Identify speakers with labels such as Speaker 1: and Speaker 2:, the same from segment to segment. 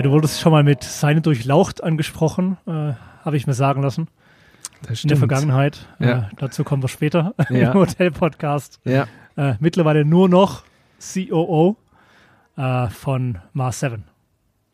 Speaker 1: Ja, du wurdest schon mal mit Seine durchlaucht angesprochen, äh, habe ich mir sagen lassen.
Speaker 2: Das
Speaker 1: In der Vergangenheit.
Speaker 2: Ja.
Speaker 1: Äh, dazu kommen wir später
Speaker 2: Ja.
Speaker 1: im Hotel-Podcast.
Speaker 2: Ja.
Speaker 1: Äh, mittlerweile nur noch COO äh, von Mars 7.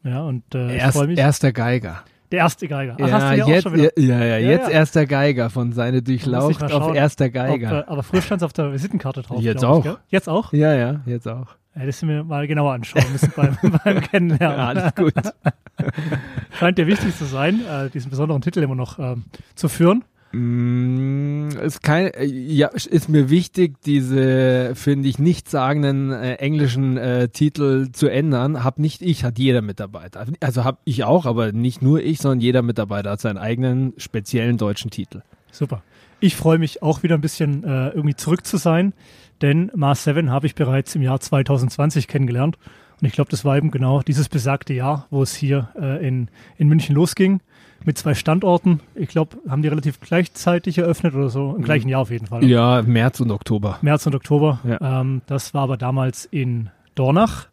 Speaker 1: Ja, und äh, ich
Speaker 2: Erst,
Speaker 1: freue mich.
Speaker 2: erster Geiger.
Speaker 1: der erste Geiger. Ach,
Speaker 2: ja,
Speaker 1: hast du ja auch
Speaker 2: jetzt,
Speaker 1: schon wieder.
Speaker 2: ja, ja, ja, jetzt erster Geiger von seine
Speaker 1: ich
Speaker 2: Durchlaucht auf erster
Speaker 1: Ob,
Speaker 2: Geiger.
Speaker 1: äh, aber früher stand es auf der Visitenkarte drauf.
Speaker 2: Jetzt
Speaker 1: ich,
Speaker 2: auch.
Speaker 1: gell? Jetzt auch?
Speaker 2: ja, ja, jetzt auch.
Speaker 1: Hättest du mir mal genauer anschauen müssen beim, beim Kennenlernen.
Speaker 2: Ja, alles gut.
Speaker 1: Scheint dir wichtig zu sein, äh, diesen besonderen Titel immer noch ähm, zu führen.
Speaker 2: Mm, ist kein, äh, ja, ist mir wichtig, diese, finde ich, nichtssagenden äh, englischen äh, Titel zu ändern. Hab nicht ich, hat jeder Mitarbeiter. Also hab ich auch, aber nicht nur ich, sondern jeder Mitarbeiter hat seinen eigenen speziellen deutschen Titel.
Speaker 1: Super. Ich freue mich auch wieder ein bisschen äh, irgendwie zurück zu sein, denn Mars 7 habe ich bereits im Jahr 2020 kennengelernt. Und ich glaube, das war eben genau dieses besagte Jahr, wo es hier äh, in, in München losging. Mit zwei Standorten. Ich glaube, haben die relativ gleichzeitig eröffnet oder so. Im gleichen Jahr auf jeden Fall.
Speaker 2: Ja, März und Oktober.
Speaker 1: März und Oktober.
Speaker 2: Ja.
Speaker 1: Ähm, das war aber damals in Dornach,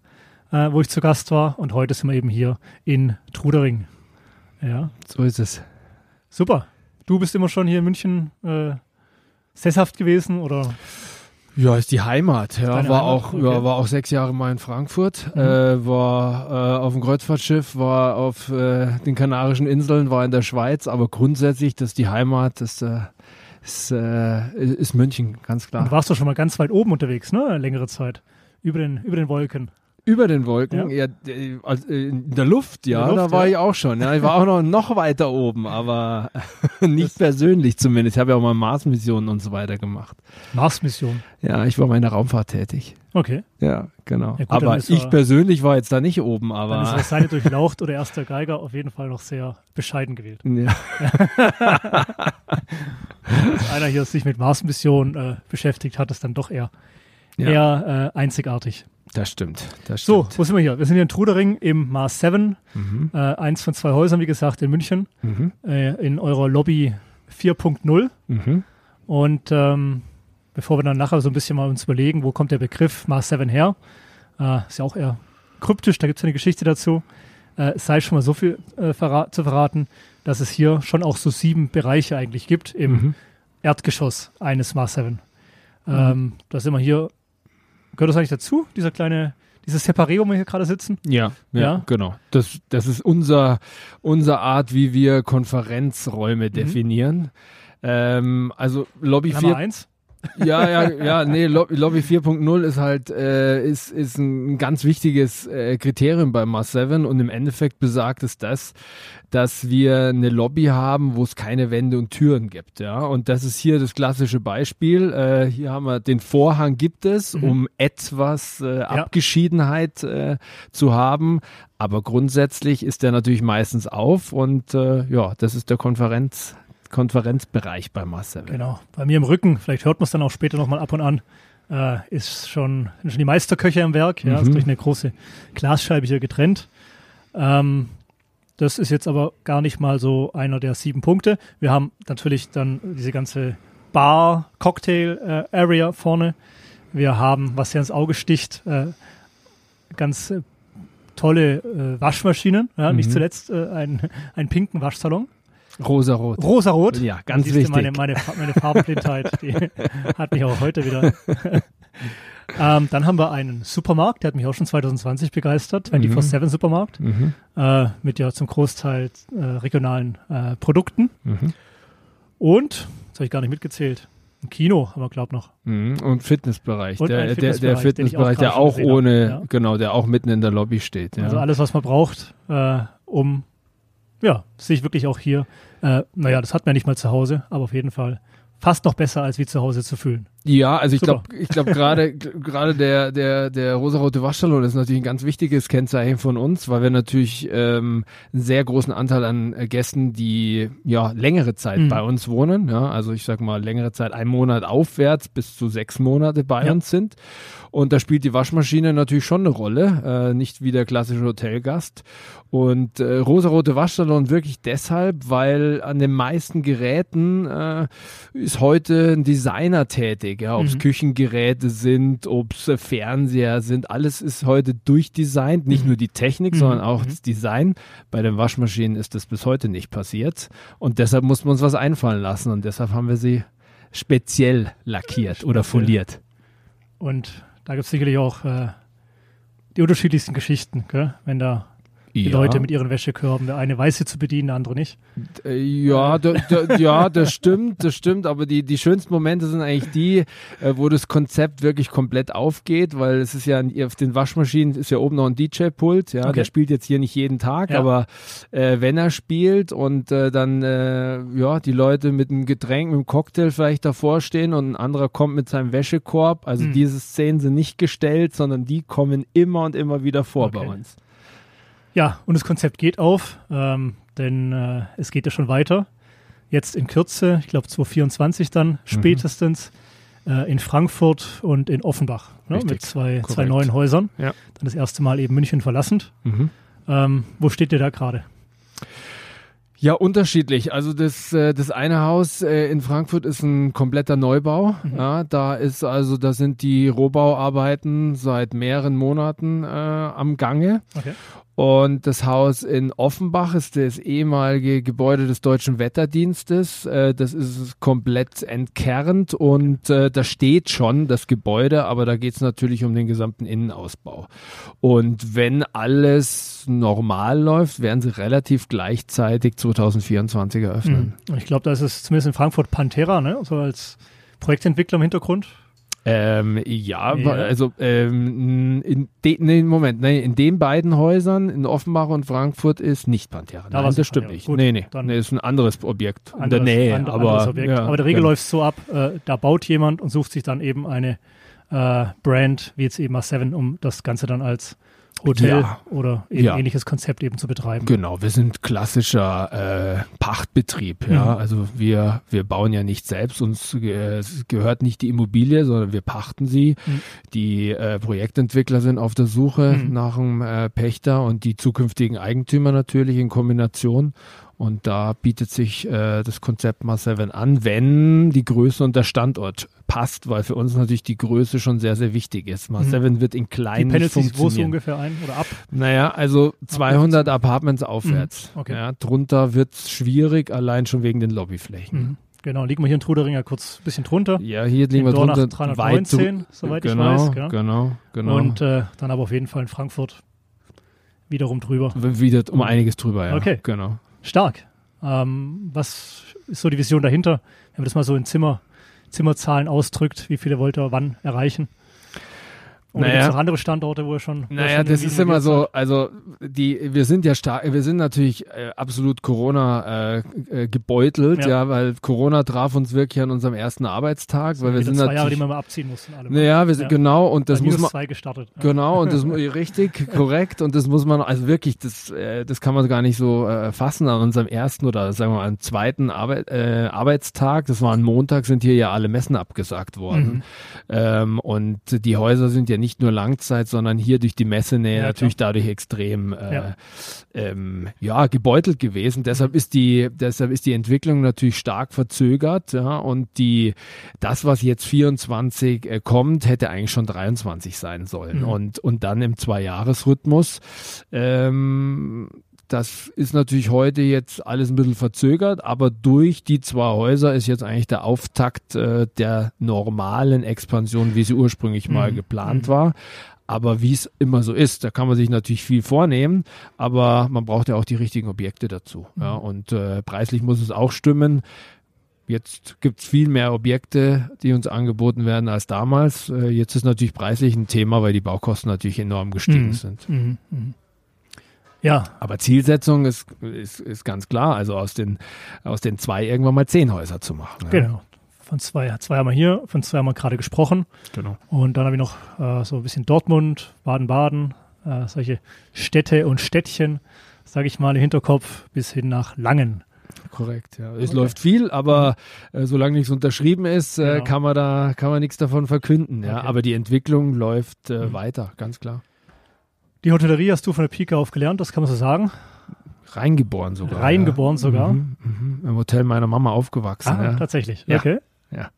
Speaker 1: äh, wo ich zu Gast war. Und heute sind wir eben hier in Trudering. Ja,
Speaker 2: So ist es.
Speaker 1: super. Du bist immer schon hier in München äh, sesshaft gewesen oder?
Speaker 2: Ja, ist die Heimat. Ja,
Speaker 1: Deine
Speaker 2: war
Speaker 1: Heimat?
Speaker 2: auch,
Speaker 1: Okay. Mhm.
Speaker 2: ja, war auch sechs Jahre mal in Frankfurt, äh, war äh, auf dem Kreuzfahrtschiff, war auf äh, den Kanarischen Inseln, war in der Schweiz, aber grundsätzlich, das ist die Heimat, das äh, ist, äh, ist München, ganz
Speaker 1: Und
Speaker 2: klar.
Speaker 1: du warst doch schon mal ganz weit oben unterwegs, ne? Längere Zeit. Über den, über den Wolken.
Speaker 2: Über den Wolken,
Speaker 1: Ja.
Speaker 2: ja, also, in der Luft, ja,
Speaker 1: der Luft,
Speaker 2: da war
Speaker 1: ja.
Speaker 2: ich auch schon. Ja, ich war auch noch, noch weiter oben, aber nicht persönlich zumindest. Ich habe ja auch mal Mars-Missionen und so weiter gemacht.
Speaker 1: Mars-Mission.
Speaker 2: Ja, ich war mal in der Raumfahrt tätig.
Speaker 1: Okay.
Speaker 2: Ja, genau.
Speaker 1: Ja, gut, dann
Speaker 2: aber
Speaker 1: ist
Speaker 2: ich
Speaker 1: er-
Speaker 2: persönlich war jetzt da nicht oben,
Speaker 1: Dann
Speaker 2: aber.
Speaker 1: ist das seine durchlaucht oder erster Geiger auf jeden Fall noch sehr bescheiden gewählt.
Speaker 2: Ja.
Speaker 1: Als einer hier sich mit Mars-Mission äh, beschäftigt hat, ist dann doch eher, eher äh, einzigartig.
Speaker 2: Das stimmt. Das
Speaker 1: So,
Speaker 2: stimmt.
Speaker 1: wo sind wir hier? Wir sind hier in Trudering im Mars 7.
Speaker 2: Mhm.
Speaker 1: Äh, eins von zwei Häusern, wie gesagt, in München.
Speaker 2: Mhm.
Speaker 1: Äh, in eurer Lobby 4.0.
Speaker 2: Mhm.
Speaker 1: Und ähm, bevor wir dann nachher so ein bisschen mal uns überlegen, wo kommt der Begriff Mars 7 her, äh, ist ja auch eher kryptisch, da gibt es eine Geschichte dazu, äh, es sei schon mal so viel äh, verra zu verraten, dass es hier schon auch so sieben Bereiche eigentlich gibt im
Speaker 2: Mhm.
Speaker 1: Erdgeschoss eines Mars 7. Ähm, da sind wir hier, gehört das eigentlich dazu, dieser kleine, dieses Separé, wo wir hier gerade sitzen?
Speaker 2: Ja, ja,
Speaker 1: Ja.
Speaker 2: genau. Das, das ist unser, unser Art, wie wir
Speaker 1: Mhm.
Speaker 2: Konferenzräume definieren. Ähm, also Lobby
Speaker 1: Klammer
Speaker 2: 4,
Speaker 1: eins.
Speaker 2: Ja, ja, ja, nee, Lo- Lobby 4.0 ist halt, äh, ist, ist ein ganz wichtiges äh, Kriterium bei Mars 7 und im Endeffekt besagt es das, dass wir eine Lobby haben, wo es keine Wände und Türen gibt, ja. Und das ist hier das klassische Beispiel. Äh, hier haben wir den Vorhang gibt es,
Speaker 1: Mhm.
Speaker 2: um etwas äh, Abgeschiedenheit äh, zu haben. Aber grundsätzlich ist der natürlich meistens auf und äh, ja, das ist der Konferenz, Konferenzbereich bei 7.
Speaker 1: Genau, bei mir im Rücken, vielleicht hört man es dann auch später nochmal ab und an, äh, ist schon, sind schon die Meisterköche im Werk, ja, ist
Speaker 2: Mhm.
Speaker 1: durch eine große Glasscheibe hier getrennt. Ähm, das ist jetzt aber gar nicht mal so einer der sieben Punkte. Wir haben natürlich dann diese ganze Bar-Cocktail-Area vorne. Wir haben, was hier ins Auge sticht, äh, ganz äh, tolle äh, Waschmaschinen, ja, nicht
Speaker 2: Mhm.
Speaker 1: zuletzt äh, ein, einen pinken Waschsalon.
Speaker 2: Rosarot.
Speaker 1: Rosarot.
Speaker 2: Ja, ganz
Speaker 1: Siehst du,
Speaker 2: wichtig.
Speaker 1: Meine, meine, meine Farbenblindheit, die hat mich auch heute wieder. ähm, dann haben wir einen Supermarkt, der hat mich auch schon 2020 begeistert, 24-7 Supermarkt,
Speaker 2: Mhm.
Speaker 1: äh, mit ja zum Großteil äh, regionalen äh, Produkten.
Speaker 2: Mhm.
Speaker 1: Und, das habe ich gar nicht mitgezählt, ein Kino haben wir, glaube noch.
Speaker 2: Mhm. Und Fitnessbereich.
Speaker 1: Und
Speaker 2: der,
Speaker 1: ein
Speaker 2: der, der
Speaker 1: Fitnessbereich,
Speaker 2: Fitnessbereich,
Speaker 1: auch
Speaker 2: der auch ohne,
Speaker 1: habe, ja.
Speaker 2: genau, der auch mitten in der Lobby steht. Ja.
Speaker 1: Also alles, was man braucht, äh, um ja, sich wirklich auch hier, äh, naja, das hat man ja nicht mal zu Hause, aber auf jeden Fall fast noch besser, als wie zu Hause zu fühlen.
Speaker 2: Ja, also ich glaube, ich glaube gerade gerade der der der rosarote Waschsalon ist natürlich ein ganz wichtiges Kennzeichen von uns, weil wir natürlich ähm, einen sehr großen Anteil an äh, Gästen, die ja längere Zeit
Speaker 1: Mhm.
Speaker 2: bei uns wohnen, ja, also ich sag mal längere Zeit, ein Monat aufwärts bis zu sechs Monate bei
Speaker 1: Ja.
Speaker 2: uns sind. Und da spielt die Waschmaschine natürlich schon eine Rolle, äh, nicht wie der klassische Hotelgast. Und äh, rosarote Waschsalon wirklich deshalb, weil an den meisten Geräten äh, ist heute ein Designer tätig. Technik, ja, ob es
Speaker 1: Mhm.
Speaker 2: Küchengeräte sind, ob es Fernseher sind, alles ist heute durchdesignt, nicht
Speaker 1: Mhm.
Speaker 2: nur die Technik,
Speaker 1: Mhm.
Speaker 2: sondern auch
Speaker 1: Mhm.
Speaker 2: das Design. Bei den Waschmaschinen ist das bis heute nicht passiert und deshalb muss man uns was einfallen lassen und deshalb haben wir sie speziell lackiert oder
Speaker 1: Speziell.
Speaker 2: foliert.
Speaker 1: Und da gibt es sicherlich auch äh, die unterschiedlichsten Geschichten, gell? wenn da die
Speaker 2: Ja.
Speaker 1: Leute mit ihren Wäschekörben, der eine weiß sie zu bedienen, der andere nicht.
Speaker 2: Äh, Ja, da, da, ja, das stimmt, das stimmt, aber die, die schönsten Momente sind eigentlich die, äh, wo das Konzept wirklich komplett aufgeht, weil es ist ja auf den Waschmaschinen ist ja oben noch ein DJ-Pult, ja,
Speaker 1: Okay.
Speaker 2: der spielt jetzt hier nicht jeden Tag,
Speaker 1: Ja.
Speaker 2: aber äh, wenn er spielt und äh, dann äh, ja die Leute mit einem Getränk, mit einem Cocktail vielleicht davor stehen und ein anderer kommt mit seinem Wäschekorb, also
Speaker 1: Hm.
Speaker 2: diese Szenen sind nicht gestellt, sondern die kommen immer und immer wieder vor bei
Speaker 1: Okay.
Speaker 2: uns.
Speaker 1: Ja, und das Konzept geht auf, ähm, denn äh, es geht ja schon weiter. Jetzt in Kürze, ich glaube 2024
Speaker 2: Mhm.
Speaker 1: dann spätestens, äh, in Frankfurt und in Offenbach ne, mit zwei, zwei neuen Häusern.
Speaker 2: Ja.
Speaker 1: Dann das erste Mal eben München verlassend.
Speaker 2: Mhm.
Speaker 1: Ähm, wo steht ihr da gerade?
Speaker 2: Ja, unterschiedlich. Also das, äh, das eine Haus äh, in Frankfurt ist ein kompletter Neubau.
Speaker 1: Mhm.
Speaker 2: Ja, da ist also, da sind die Rohbauarbeiten seit mehreren Monaten äh, am Gange.
Speaker 1: Okay.
Speaker 2: Und das Haus in Offenbach ist das ehemalige Gebäude des Deutschen Wetterdienstes. Äh, das ist komplett entkernt und äh, da steht schon das Gebäude, aber da geht es natürlich um den gesamten Innenausbau. Und wenn alles normal läuft, werden sie relativ gleichzeitig 2024 eröffnen.
Speaker 1: Und ich glaube, da ist es zumindest in Frankfurt Pantera, ne? so als Projektentwickler im Hintergrund.
Speaker 2: Ähm, ja,
Speaker 1: Ja.
Speaker 2: also ähm, in de, nee, Moment, nee, in den beiden Häusern, in Offenbach und Frankfurt, ist nicht Pantera.
Speaker 1: Da
Speaker 2: Nein, das stimmt
Speaker 1: Pantera.
Speaker 2: nicht.
Speaker 1: Gut,
Speaker 2: nee, nee,
Speaker 1: dann-
Speaker 2: nee, ist ein anderes Objekt in der
Speaker 1: Anderes-
Speaker 2: Nähe.
Speaker 1: and-
Speaker 2: aber,
Speaker 1: anderes Objekt.
Speaker 2: ja,
Speaker 1: aber der Regel
Speaker 2: genau.
Speaker 1: läuft so ab, äh, da baut jemand und sucht sich dann eben eine äh, Brand, wie jetzt eben A7, um das Ganze dann als Hotel
Speaker 2: Ja.
Speaker 1: oder eben
Speaker 2: Ja.
Speaker 1: ähnliches Konzept eben zu betreiben.
Speaker 2: Genau, wir sind klassischer äh, Pachtbetrieb. Ja,
Speaker 1: Mhm.
Speaker 2: also wir wir bauen ja nicht selbst, uns äh, gehört nicht die Immobilie, sondern wir pachten sie.
Speaker 1: Mhm.
Speaker 2: Die äh, Projektentwickler sind auf der Suche
Speaker 1: Mhm.
Speaker 2: nach einem äh, Pächter und die zukünftigen Eigentümer natürlich in Kombination. Und da bietet sich äh, das Konzept Mar 7 an, wenn die Größe und der Standort passt, weil für uns natürlich die Größe schon sehr, sehr wichtig ist. Mar
Speaker 1: Mhm.
Speaker 2: 7 wird in
Speaker 1: Die
Speaker 2: klein nicht
Speaker 1: pendelt sich wo
Speaker 2: funktionieren.
Speaker 1: ungefähr ein oder ab?
Speaker 2: Naja, also 200 Apartments aufwärts.
Speaker 1: Mhm, okay.
Speaker 2: Ja, drunter wird's schwierig, allein schon wegen den Lobbyflächen.
Speaker 1: Mhm. Genau, liegen wir hier in Trudering ja kurz ein bisschen drunter.
Speaker 2: Ja, hier liegen wir drunter.
Speaker 1: 319,
Speaker 2: weit
Speaker 1: soweit ich
Speaker 2: genau,
Speaker 1: weiß, gell?
Speaker 2: Genau, genau.
Speaker 1: Und äh, dann aber auf jeden Fall in Frankfurt wiederum drüber.
Speaker 2: wieder um einiges drüber, ja.
Speaker 1: Okay.
Speaker 2: Genau.
Speaker 1: Stark. Ähm, was ist so die Vision dahinter, wenn man das mal so in Zimmer, Zimmerzahlen ausdrückt? Wie viele wollt ihr wann erreichen? Oder
Speaker 2: Naja.
Speaker 1: gibt es noch andere Standorte, wo ihr schon.
Speaker 2: Naja,
Speaker 1: schon
Speaker 2: das ist immer so, also die, wir sind ja stark, wir sind natürlich äh, absolut Corona äh, äh, gebeutelt,
Speaker 1: Ja.
Speaker 2: ja. weil Corona traf uns wirklich an unserem ersten Arbeitstag, weil wir sind
Speaker 1: zwei Jahre, die wir mal abziehen mussten. Alle.
Speaker 2: naja, wir sind,
Speaker 1: Ja.
Speaker 2: genau, und das muss man,
Speaker 1: zwei gestartet.
Speaker 2: Genau, und das richtig, korrekt. Und das muss man, also wirklich, das, äh, das kann man gar nicht so äh, fassen. An unserem ersten oder sagen wir mal, am zweiten Arbeit, Arbeitstag, das war ein Montag, sind hier ja alle Messen abgesagt worden.
Speaker 1: Mhm.
Speaker 2: Ähm, und die Häuser sind ja nicht nur Langzeit, sondern hier durch die Messenähe
Speaker 1: Ja,
Speaker 2: natürlich dadurch extrem äh,
Speaker 1: Ja.
Speaker 2: Ähm, ja, gebeutelt gewesen. Deshalb ist die, deshalb ist die Entwicklung natürlich stark verzögert, ja, und die, das, was jetzt 24 äh, kommt, hätte eigentlich schon 23 sein sollen.
Speaker 1: Mhm.
Speaker 2: Und, und dann im Zwei-Jahres-Rhythmus. Ähm, das ist natürlich heute jetzt alles ein bisschen verzögert, aber durch die zwei Häuser ist jetzt eigentlich der Auftakt äh, der normalen Expansion, wie sie ursprünglich mal
Speaker 1: Mhm.
Speaker 2: geplant
Speaker 1: Mhm.
Speaker 2: war. Aber wie es immer so ist, da kann man sich natürlich viel vornehmen, aber man braucht ja auch die richtigen Objekte dazu. Ja,
Speaker 1: Mhm.
Speaker 2: und äh, preislich muss es auch stimmen. Jetzt gibt es viel mehr Objekte, die uns angeboten werden als damals. Äh, jetzt ist natürlich preislich ein Thema, weil die Baukosten natürlich enorm gestiegen
Speaker 1: Mhm.
Speaker 2: sind.
Speaker 1: Mhm. Ja,
Speaker 2: Aber Zielsetzung ist, ist, ist ganz klar, also aus den, aus den zwei irgendwann mal zehn Häuser zu machen. Ja.
Speaker 1: genau. Von zwei, zwei haben wir hier, von zwei haben wir gerade gesprochen.
Speaker 2: genau.
Speaker 1: Und dann habe ich noch äh, so ein bisschen Dortmund, Baden-Baden, äh, solche Städte und Städtchen, sage ich mal, im Hinterkopf bis hin nach Langen.
Speaker 2: Korrekt, ja. Es
Speaker 1: Okay.
Speaker 2: läuft viel, aber äh, solange nichts unterschrieben ist, äh,
Speaker 1: Genau.
Speaker 2: kann man da kann man nichts davon verkünden. Ja.
Speaker 1: Okay.
Speaker 2: Aber die Entwicklung läuft äh,
Speaker 1: Mhm.
Speaker 2: weiter, ganz klar.
Speaker 1: Die Hotellerie hast du von der Pike auf gelernt, das kann man so sagen.
Speaker 2: Reingeboren sogar.
Speaker 1: Reingeboren
Speaker 2: ja.
Speaker 1: sogar?
Speaker 2: Mhm, mhm. Im Hotel meiner Mama aufgewachsen.
Speaker 1: Ah,
Speaker 2: ja.
Speaker 1: tatsächlich.
Speaker 2: Ja.
Speaker 1: Okay.
Speaker 2: Ja.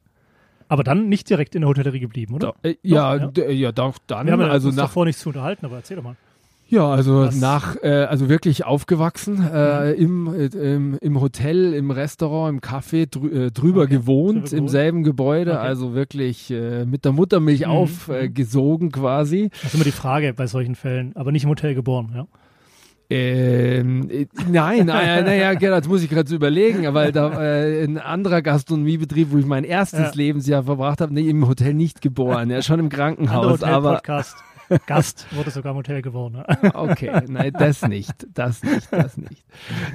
Speaker 1: Aber dann nicht direkt in der Hotellerie geblieben, oder?
Speaker 2: Da, äh, ja, ja. ja, doch, dann.
Speaker 1: Wir haben ja
Speaker 2: also
Speaker 1: uns
Speaker 2: nach,
Speaker 1: davor nicht zu unterhalten, aber erzähl doch mal.
Speaker 2: Ja, also
Speaker 1: Was-
Speaker 2: nach, äh, also wirklich aufgewachsen, äh, im, äh, im, im Hotel, im Restaurant, im Café drü äh, drüber
Speaker 1: Okay,
Speaker 2: gewohnt, im selben Gebäude,
Speaker 1: Okay.
Speaker 2: also wirklich äh, mit der Muttermilch
Speaker 1: Mhm,
Speaker 2: aufgesogen gesogen quasi.
Speaker 1: Das ist immer die Frage bei solchen Fällen, aber nicht im Hotel geboren, ja.
Speaker 2: Ähm, äh, nein, naja, naja, genau, das muss ich gerade so überlegen, weil da äh, ein anderer Gastronomiebetrieb, wo ich mein erstes
Speaker 1: Ja.
Speaker 2: Lebensjahr verbracht habe, nee, im Hotel nicht geboren, ja, schon im Krankenhaus, aber
Speaker 1: Hotel-Podcast. Gast wurde sogar im Hotel geboren. Ja.
Speaker 2: Okay, nein, das nicht, das nicht, das nicht.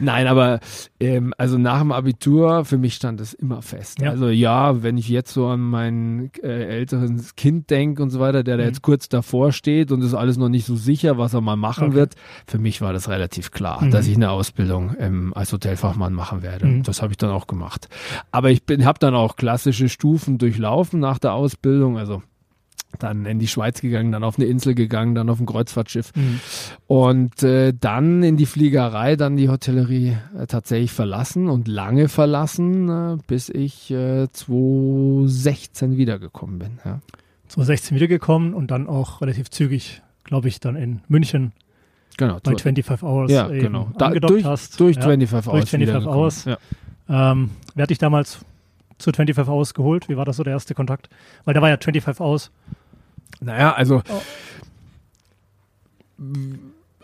Speaker 2: Nein, aber ähm, also nach dem Abitur, für mich stand das immer fest.
Speaker 1: Ja.
Speaker 2: Also ja, wenn ich jetzt so an mein äh, älteres Kind denke und so weiter, der da
Speaker 1: Mhm.
Speaker 2: jetzt kurz davor steht und ist alles noch nicht so sicher, was er mal machen
Speaker 1: Okay.
Speaker 2: wird, für mich war das relativ klar,
Speaker 1: Mhm.
Speaker 2: dass ich eine Ausbildung ähm, als Hotelfachmann machen werde.
Speaker 1: Mhm.
Speaker 2: Das habe ich dann auch gemacht. Aber ich bin, habe dann auch klassische Stufen durchlaufen nach der Ausbildung, also dann in die Schweiz gegangen, dann auf eine Insel gegangen, dann auf ein Kreuzfahrtschiff
Speaker 1: Mhm.
Speaker 2: und äh, dann in die Fliegerei, dann die Hotellerie äh, tatsächlich verlassen und lange verlassen, äh, bis ich äh, 2016 wiedergekommen bin. Ja.
Speaker 1: 2016 wiedergekommen und dann auch relativ zügig, glaube ich, dann in München
Speaker 2: Genau.
Speaker 1: bei
Speaker 2: so-
Speaker 1: 25 Hours
Speaker 2: ja, genau. Da,
Speaker 1: angedockt
Speaker 2: durch
Speaker 1: hast.
Speaker 2: durch
Speaker 1: ja.
Speaker 2: 25 Hours.
Speaker 1: 25
Speaker 2: wiedergekommen.
Speaker 1: Hours.
Speaker 2: Ja.
Speaker 1: Ähm, wer hat dich damals zu 25 Hours geholt? Wie war das so der erste Kontakt? Weil da war ja 25 Hours.
Speaker 2: Naja, also.
Speaker 1: Oh.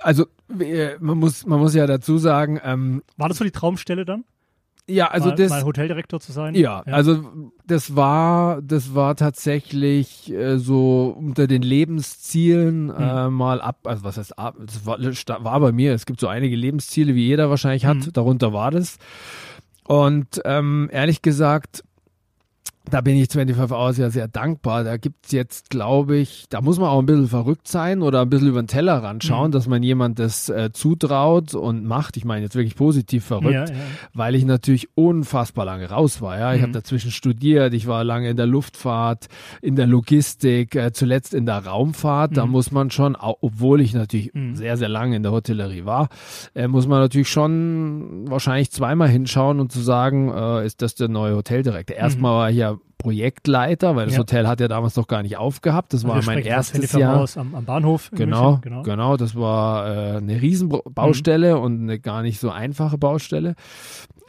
Speaker 2: Also, äh, man muss, man muss ja dazu sagen, ähm,
Speaker 1: War das so die Traumstelle dann?
Speaker 2: ja, also
Speaker 1: mal,
Speaker 2: das.
Speaker 1: mal Hoteldirektor zu sein?
Speaker 2: Ja, also das war, das war tatsächlich äh, so unter den Lebenszielen äh, mal ab, also was heißt ab, das war, war bei mir, es gibt so einige Lebensziele, wie jeder wahrscheinlich hat,
Speaker 1: Mhm.
Speaker 2: darunter war das. Und ähm, ehrlich gesagt, da bin ich 25 Hours ja sehr dankbar. Da gibt's jetzt, glaube ich, da muss man auch ein bisschen verrückt sein oder ein bisschen über den Tellerrand schauen,
Speaker 1: Mhm.
Speaker 2: dass man jemand das äh, zutraut und macht. Ich meine jetzt wirklich positiv verrückt
Speaker 1: ja, ja.
Speaker 2: weil ich natürlich unfassbar lange raus war. Ja, ich
Speaker 1: Mhm.
Speaker 2: habe dazwischen studiert, ich war lange in der Luftfahrt, in der Logistik, äh, zuletzt in der Raumfahrt. Da
Speaker 1: Mhm.
Speaker 2: muss man schon, obwohl ich natürlich
Speaker 1: Mhm.
Speaker 2: sehr sehr lange in der Hotellerie war, äh, muss man natürlich schon wahrscheinlich zweimal hinschauen und zu sagen, äh, ist das der neue Hoteldirektor? Erstmal war ich ja Projektleiter, weil das
Speaker 1: Mhm. Ja.
Speaker 2: Hotel hat ja damals noch gar nicht aufgehabt. Das
Speaker 1: Also
Speaker 2: war mein erstes
Speaker 1: 25
Speaker 2: Jahr.
Speaker 1: Hours am, am Bahnhof.
Speaker 2: Genau,
Speaker 1: München,
Speaker 2: genau,
Speaker 1: genau.
Speaker 2: das war äh, eine Riesenbaustelle und eine gar nicht so einfache Baustelle.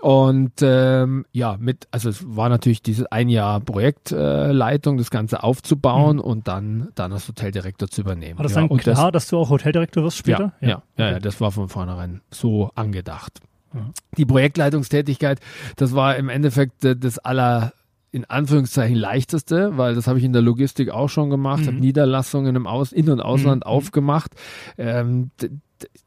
Speaker 2: Und ähm, ja, mit, also es war natürlich dieses ein Jahr Projektleitung, äh, das Ganze aufzubauen und dann, dann als Hoteldirektor zu übernehmen.
Speaker 1: Mhm. War das
Speaker 2: ja,
Speaker 1: dann klar, dass du auch Hoteldirektor wirst
Speaker 2: ja,
Speaker 1: später?
Speaker 2: ja, ja, ja,
Speaker 1: Okay.
Speaker 2: das war von vornherein so angedacht.
Speaker 1: Mhm.
Speaker 2: Die Projektleitungstätigkeit, das war im Endeffekt äh, das aller in Anführungszeichen leichteste, weil das habe ich in der Logistik auch schon gemacht,
Speaker 1: Mhm.
Speaker 2: habe Niederlassungen im Aus In- und Ausland
Speaker 1: Mhm.
Speaker 2: aufgemacht. Ähm,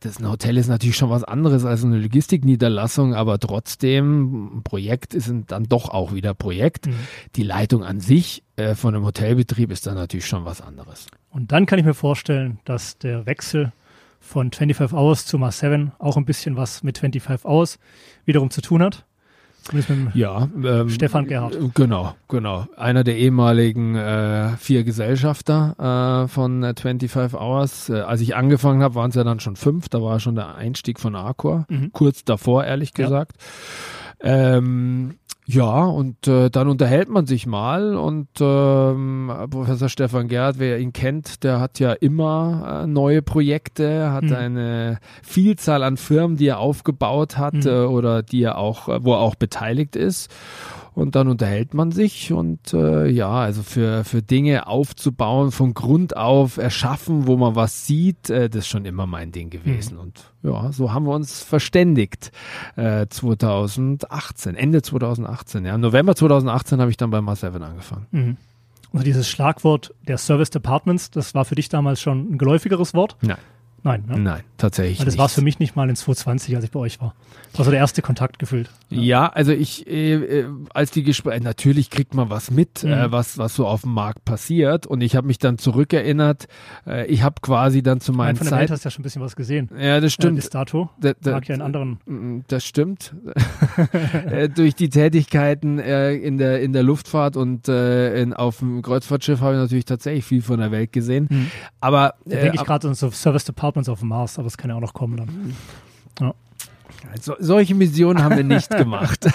Speaker 2: das ein Hotel ist natürlich schon was anderes als eine Logistikniederlassung, aber trotzdem, ein Projekt ist dann doch auch wieder Projekt.
Speaker 1: Mhm.
Speaker 2: Die Leitung an sich äh, von einem Hotelbetrieb ist dann natürlich schon was anderes.
Speaker 1: Und dann kann ich mir vorstellen, dass der Wechsel von 25 Hours zu Mars 7 auch ein bisschen was mit 25 Hours wiederum zu tun hat.
Speaker 2: Ja, ähm,
Speaker 1: Stefan Gerhardt.
Speaker 2: äh, Genau, genau. Einer der ehemaligen äh, vier Gesellschafter äh, von äh, 25 Hours. Äh, als ich angefangen habe, waren es ja dann schon fünf. Da war schon der Einstieg von Arcor.
Speaker 1: Mhm.
Speaker 2: Kurz davor, ehrlich
Speaker 1: Ja.
Speaker 2: gesagt. Ähm, ja, und äh, dann unterhält man sich mal und ähm, Professor Stefan Gerhardt, wer ihn kennt, der hat ja immer äh, neue Projekte, hat
Speaker 1: Mhm.
Speaker 2: eine Vielzahl an Firmen, die er aufgebaut hat
Speaker 1: Mhm.
Speaker 2: äh, oder die er auch, äh, wo er auch beteiligt ist. Und dann unterhält man sich und äh, ja, also für, für Dinge aufzubauen, von Grund auf erschaffen, wo man was sieht, äh, das ist schon immer mein Ding gewesen. Und ja, so haben wir uns verständigt äh, 2018, Ende 2018. Ja. Im November 2018 habe ich dann bei Mars 7 angefangen.
Speaker 1: Mhm. Also dieses Schlagwort der Service Departments, das war für dich damals schon ein geläufigeres Wort?
Speaker 2: Nein.
Speaker 1: Nein, ne?
Speaker 2: Nein, tatsächlich
Speaker 1: Weil das war es für mich nicht mal in 2020, als ich bei euch war. Das war so der erste Kontakt gefühlt.
Speaker 2: Ja, also ich, äh, äh, als die Gespräche, natürlich kriegt man was mit,
Speaker 1: Mhm.
Speaker 2: äh, was, was so auf dem Markt passiert. Und ich habe mich dann zurückerinnert. Äh, ich habe quasi dann zu meinen
Speaker 1: von der Welt
Speaker 2: Zeit.
Speaker 1: hast du ja schon ein bisschen was gesehen.
Speaker 2: Ja, das
Speaker 1: Äh,
Speaker 2: stimmt.
Speaker 1: bis dato.
Speaker 2: Da- da-
Speaker 1: Mag ja in anderen.
Speaker 2: Das stimmt. Äh, Durch die Tätigkeiten äh, in der in der Luftfahrt und äh, in, auf dem Kreuzfahrtschiff habe ich natürlich tatsächlich viel von der Welt gesehen.
Speaker 1: Mhm.
Speaker 2: Aber
Speaker 1: Da
Speaker 2: äh,
Speaker 1: denke ich gerade an so Service Departments auf dem Mars, aber das kann ja auch noch kommen dann.
Speaker 2: Also, solche Missionen haben wir nicht gemacht.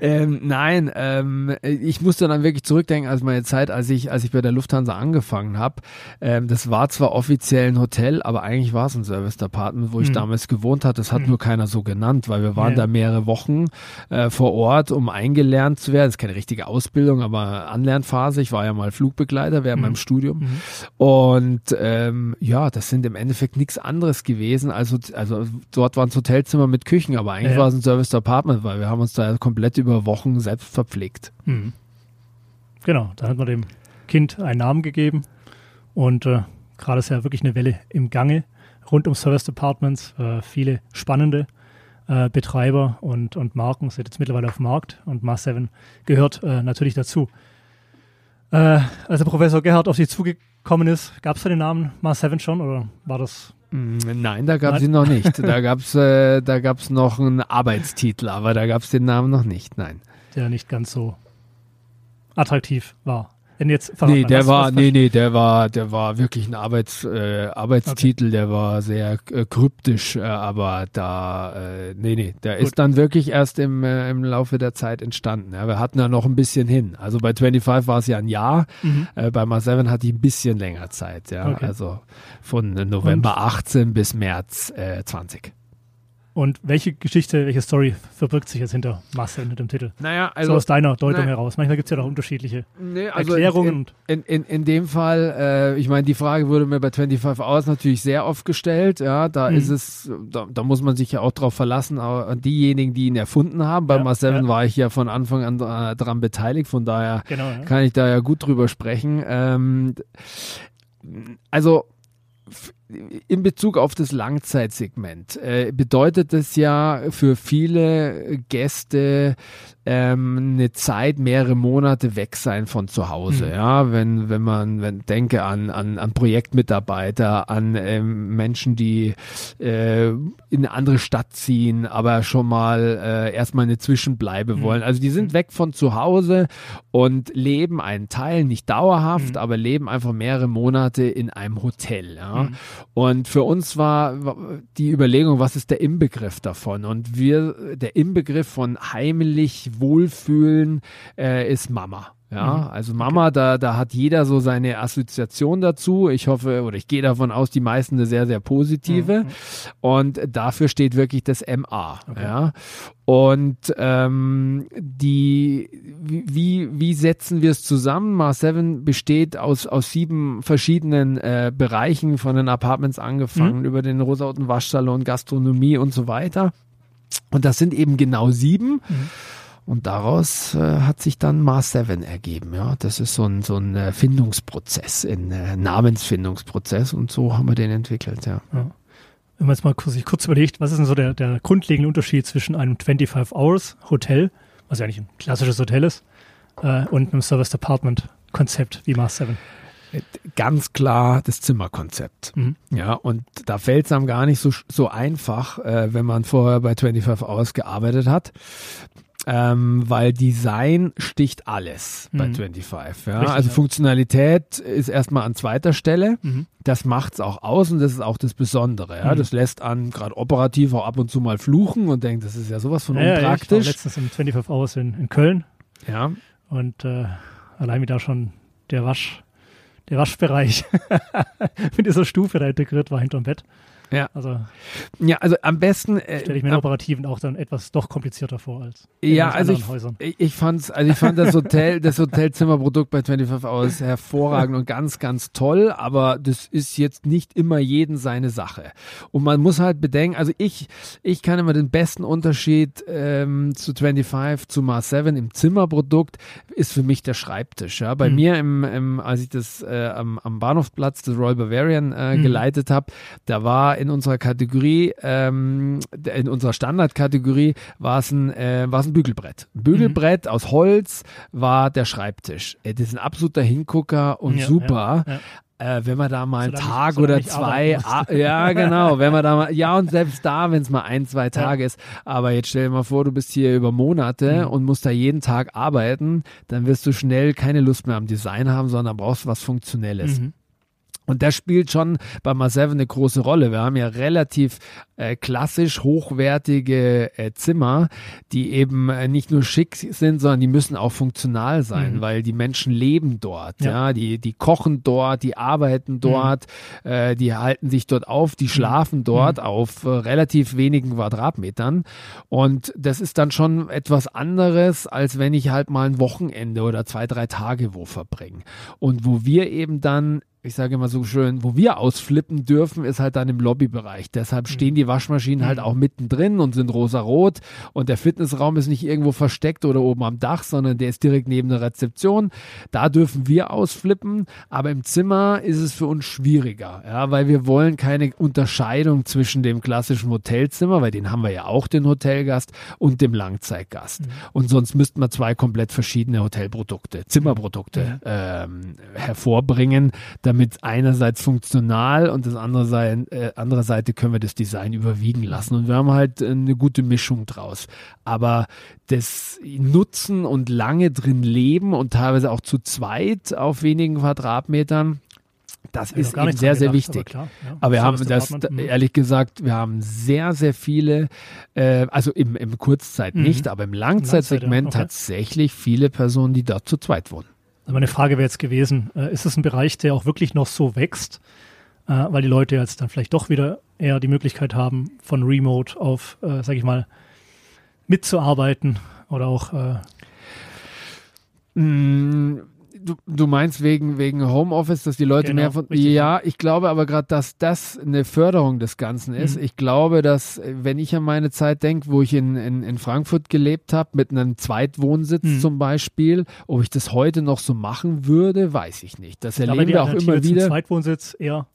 Speaker 2: ähm, nein, ähm, ich musste dann wirklich zurückdenken, als meine Zeit, als ich, als ich bei der Lufthansa angefangen habe. Ähm, das war zwar offiziell ein Hotel, aber eigentlich war es ein Service Apartment, wo ich mhm. damals gewohnt hatte. Das hat mhm. nur keiner so genannt, weil wir waren ja. da mehrere Wochen äh, vor Ort, um eingelernt zu werden. Das ist keine richtige Ausbildung, aber Anlernphase. Ich war ja mal Flugbegleiter während mhm. meinem Studium. Mhm. Und ähm, ja, das sind im Endeffekt nichts anderes gewesen. Also, also dort waren es Hotelzimmer mit Küchen, aber eigentlich ja. war es ein Service Apartment, weil wir haben uns da komplett über Wochen selbst verpflegt. Mhm.
Speaker 1: Genau, da hat man dem Kind einen Namen gegeben und äh, gerade ist ja wirklich eine Welle im Gange rund um Service Departments. Äh, viele spannende äh, Betreiber und, und Marken sind jetzt mittlerweile auf dem Markt und Mars 7 gehört äh, natürlich dazu. Äh, als der Professor Gerhard auf Sie zugekommen ist, gab es da den Namen Mars 7 schon oder war das
Speaker 2: nein, da gab es ihn noch nicht. Da gab es äh, da gab's noch einen Arbeitstitel, aber da gab es den Namen noch nicht, nein.
Speaker 1: Der nicht ganz so attraktiv war.
Speaker 2: Denn jetzt nee, der was, war, was nee, nee, der war, der war wirklich ein Arbeits, äh, Arbeitstitel, okay. der war sehr äh, kryptisch, äh, aber da, äh, nee, nee, der Gut. ist dann wirklich erst im, äh, im Laufe der Zeit entstanden. Ja, wir hatten da noch ein bisschen hin. Also bei 25 war es ja ein Jahr, mhm. äh, bei Mars 7 hatte ich ein bisschen länger Zeit, ja, okay. also von November Und? 18 bis März äh, 20.
Speaker 1: Und welche Geschichte, welche Story verbirgt sich jetzt hinter Marcel mit dem Titel?
Speaker 2: Naja, also.
Speaker 1: So aus deiner Deutung naja, heraus. Manchmal gibt es ja noch unterschiedliche nee, also Erklärungen.
Speaker 2: In, in, in, in dem Fall, äh, ich meine, die Frage wurde mir bei 25 Hours natürlich sehr oft gestellt. Ja, da mhm. ist es, da, da, muss man sich ja auch drauf verlassen, aber diejenigen, die ihn erfunden haben. Bei ja, Marcel ja. war ich ja von Anfang an äh, daran beteiligt, von daher genau, ja. kann ich da ja gut drüber sprechen. Ähm, also, in Bezug auf das Langzeitsegment äh, bedeutet das ja für viele Gäste ähm, eine Zeit, mehrere Monate weg sein von zu Hause. Mhm. Ja, wenn, wenn man, wenn denke an, an, an Projektmitarbeiter, an ähm, Menschen, die äh, in eine andere Stadt ziehen, aber schon mal äh, erstmal eine Zwischenbleibe mhm. wollen. Also die sind mhm. weg von zu Hause und leben einen Teil, nicht dauerhaft, mhm. aber leben einfach mehrere Monate in einem Hotel. Ja. Mhm. Und für uns war die Überlegung, was ist der Inbegriff davon? Und wir, der Inbegriff von heimlich Wohlfühlen äh, ist Mama. Ja, mhm. also Mama, da, da hat jeder so seine Assoziation dazu. Ich hoffe oder ich gehe davon aus, die meisten eine sehr, sehr positive. Mhm. Und dafür steht wirklich das MA. Okay. Ja. Und ähm, die, wie, wie setzen wir es zusammen? Mars 7 besteht aus, aus sieben verschiedenen äh, Bereichen, von den Apartments angefangen, mhm. über den rosauten Waschsalon, Gastronomie und so weiter. Und das sind eben genau sieben. Mhm. Und daraus äh, hat sich dann Mars 7 ergeben. Ja, das ist so ein, so ein äh, Findungsprozess, ein äh, Namensfindungsprozess und so haben wir den entwickelt, ja. ja.
Speaker 1: Wenn man jetzt mal kurz, sich kurz überlegt, was ist denn so der, der grundlegende Unterschied zwischen einem 25 Hours Hotel, was ja eigentlich ein klassisches Hotel ist, äh, und einem Service Department Konzept wie Mars 7?
Speaker 2: Äh, ganz klar das Zimmerkonzept. Mhm. Ja, und da fällt es einem gar nicht so, so einfach, äh, wenn man vorher bei 25 Hours gearbeitet hat ähm, weil Design sticht alles mhm. bei 25. Ja? Richtig, also ja. Funktionalität ist erstmal an zweiter Stelle. Mhm. Das macht's auch aus und das ist auch das Besondere. Ja? Mhm. Das lässt an gerade operativ auch ab und zu mal fluchen und denkt, das ist ja sowas von ja, unpraktisch. Ja, ich
Speaker 1: war letztens im 25 Hours in, in Köln.
Speaker 2: Ja.
Speaker 1: Und äh, allein wie da schon der Wasch, der Waschbereich mit dieser Stufe da integriert war hinterm Bett.
Speaker 2: Ja. Also, ja, also am besten
Speaker 1: äh, stelle ich mir den Operativen auch dann etwas doch komplizierter vor als
Speaker 2: in ja, also ich, Häusern. ich fand's, also ich fand das Hotel, das Hotelzimmerprodukt bei 25 Hours hervorragend und ganz, ganz toll, aber das ist jetzt nicht immer jeden seine Sache. Und man muss halt bedenken, also ich, ich kann immer den besten Unterschied ähm, zu 25 zu Mars 7 im Zimmerprodukt ist für mich der Schreibtisch. Ja, bei mhm. mir im, im, als ich das äh, am, am Bahnhofsplatz des Royal Bavarian äh, mhm. geleitet habe, da war in unserer Kategorie, ähm, in unserer Standardkategorie war es ein, äh, war es ein Bügelbrett. Ein Bügelbrett mhm. aus Holz war der Schreibtisch. Äh, das ist ein absoluter Hingucker und ja, super. Ja, ja. Äh, wenn man da mal einen Tag oder zwei, ah, ja genau, wenn man da mal, ja und selbst da, wenn es mal ein, zwei Tage ja. ist, aber jetzt stell dir mal vor, du bist hier über Monate mhm. und musst da jeden Tag arbeiten, dann wirst du schnell keine Lust mehr am Design haben, sondern brauchst was Funktionelles. Mhm. Und das spielt schon bei Mar7 eine große Rolle. Wir haben ja relativ äh, klassisch hochwertige äh, Zimmer, die eben äh, nicht nur schick sind, sondern die müssen auch funktional sein, mhm. weil die Menschen leben dort. Ja, ja die, die kochen dort, die arbeiten dort, mhm. äh, die halten sich dort auf, die mhm. schlafen mhm. dort auf äh, relativ wenigen Quadratmetern. Und das ist dann schon etwas anderes, als wenn ich halt mal ein Wochenende oder zwei, drei Tage wo verbringe. Und wo wir eben dann ich sage immer so schön, wo wir ausflippen dürfen, ist halt dann im Lobbybereich. Deshalb stehen mhm. die Waschmaschinen halt mhm. auch mittendrin und sind rosa-rot und der Fitnessraum ist nicht irgendwo versteckt oder oben am Dach, sondern der ist direkt neben der Rezeption. Da dürfen wir ausflippen, aber im Zimmer ist es für uns schwieriger, ja, weil wir wollen keine Unterscheidung zwischen dem klassischen Hotelzimmer, weil den haben wir ja auch, den Hotelgast, und dem Langzeitgast. Mhm. Und sonst müssten wir zwei komplett verschiedene Hotelprodukte, Zimmerprodukte ähm, hervorbringen, damit damit einerseits funktional und das andere Seite, äh, andere Seite können wir das Design überwiegen lassen. Und wir haben halt eine gute Mischung draus. Aber das Nutzen und lange drin leben und teilweise auch zu zweit auf wenigen Quadratmetern, das ja, ist eben sehr, sehr wichtig. Aber, klar, ja. aber wir haben das, mhm. ehrlich gesagt, wir haben sehr, sehr viele, äh, also im, im Kurzzeit mhm. nicht, aber im Langzeitsegment okay. tatsächlich viele Personen, die dort zu zweit wohnen.
Speaker 1: Meine Frage wäre jetzt gewesen, äh, ist es ein Bereich, der auch wirklich noch so wächst, äh, weil die Leute jetzt dann vielleicht doch wieder eher die Möglichkeit haben, von Remote auf, äh, sag ich mal, mitzuarbeiten oder auch äh,
Speaker 2: mm, du, du meinst wegen, wegen Homeoffice, dass die Leute genau, mehr von. Richtig. Ja, ich glaube aber gerade, dass das eine Förderung des Ganzen ist. Mhm. Ich glaube, dass, wenn ich an meine Zeit denke, wo ich in, in, in Frankfurt gelebt habe, mit einem Zweitwohnsitz mhm. zum Beispiel, ob ich das heute noch so machen würde, weiß ich nicht. Das erleben wir auch immer wieder.
Speaker 1: Zweitwohnsitz eher.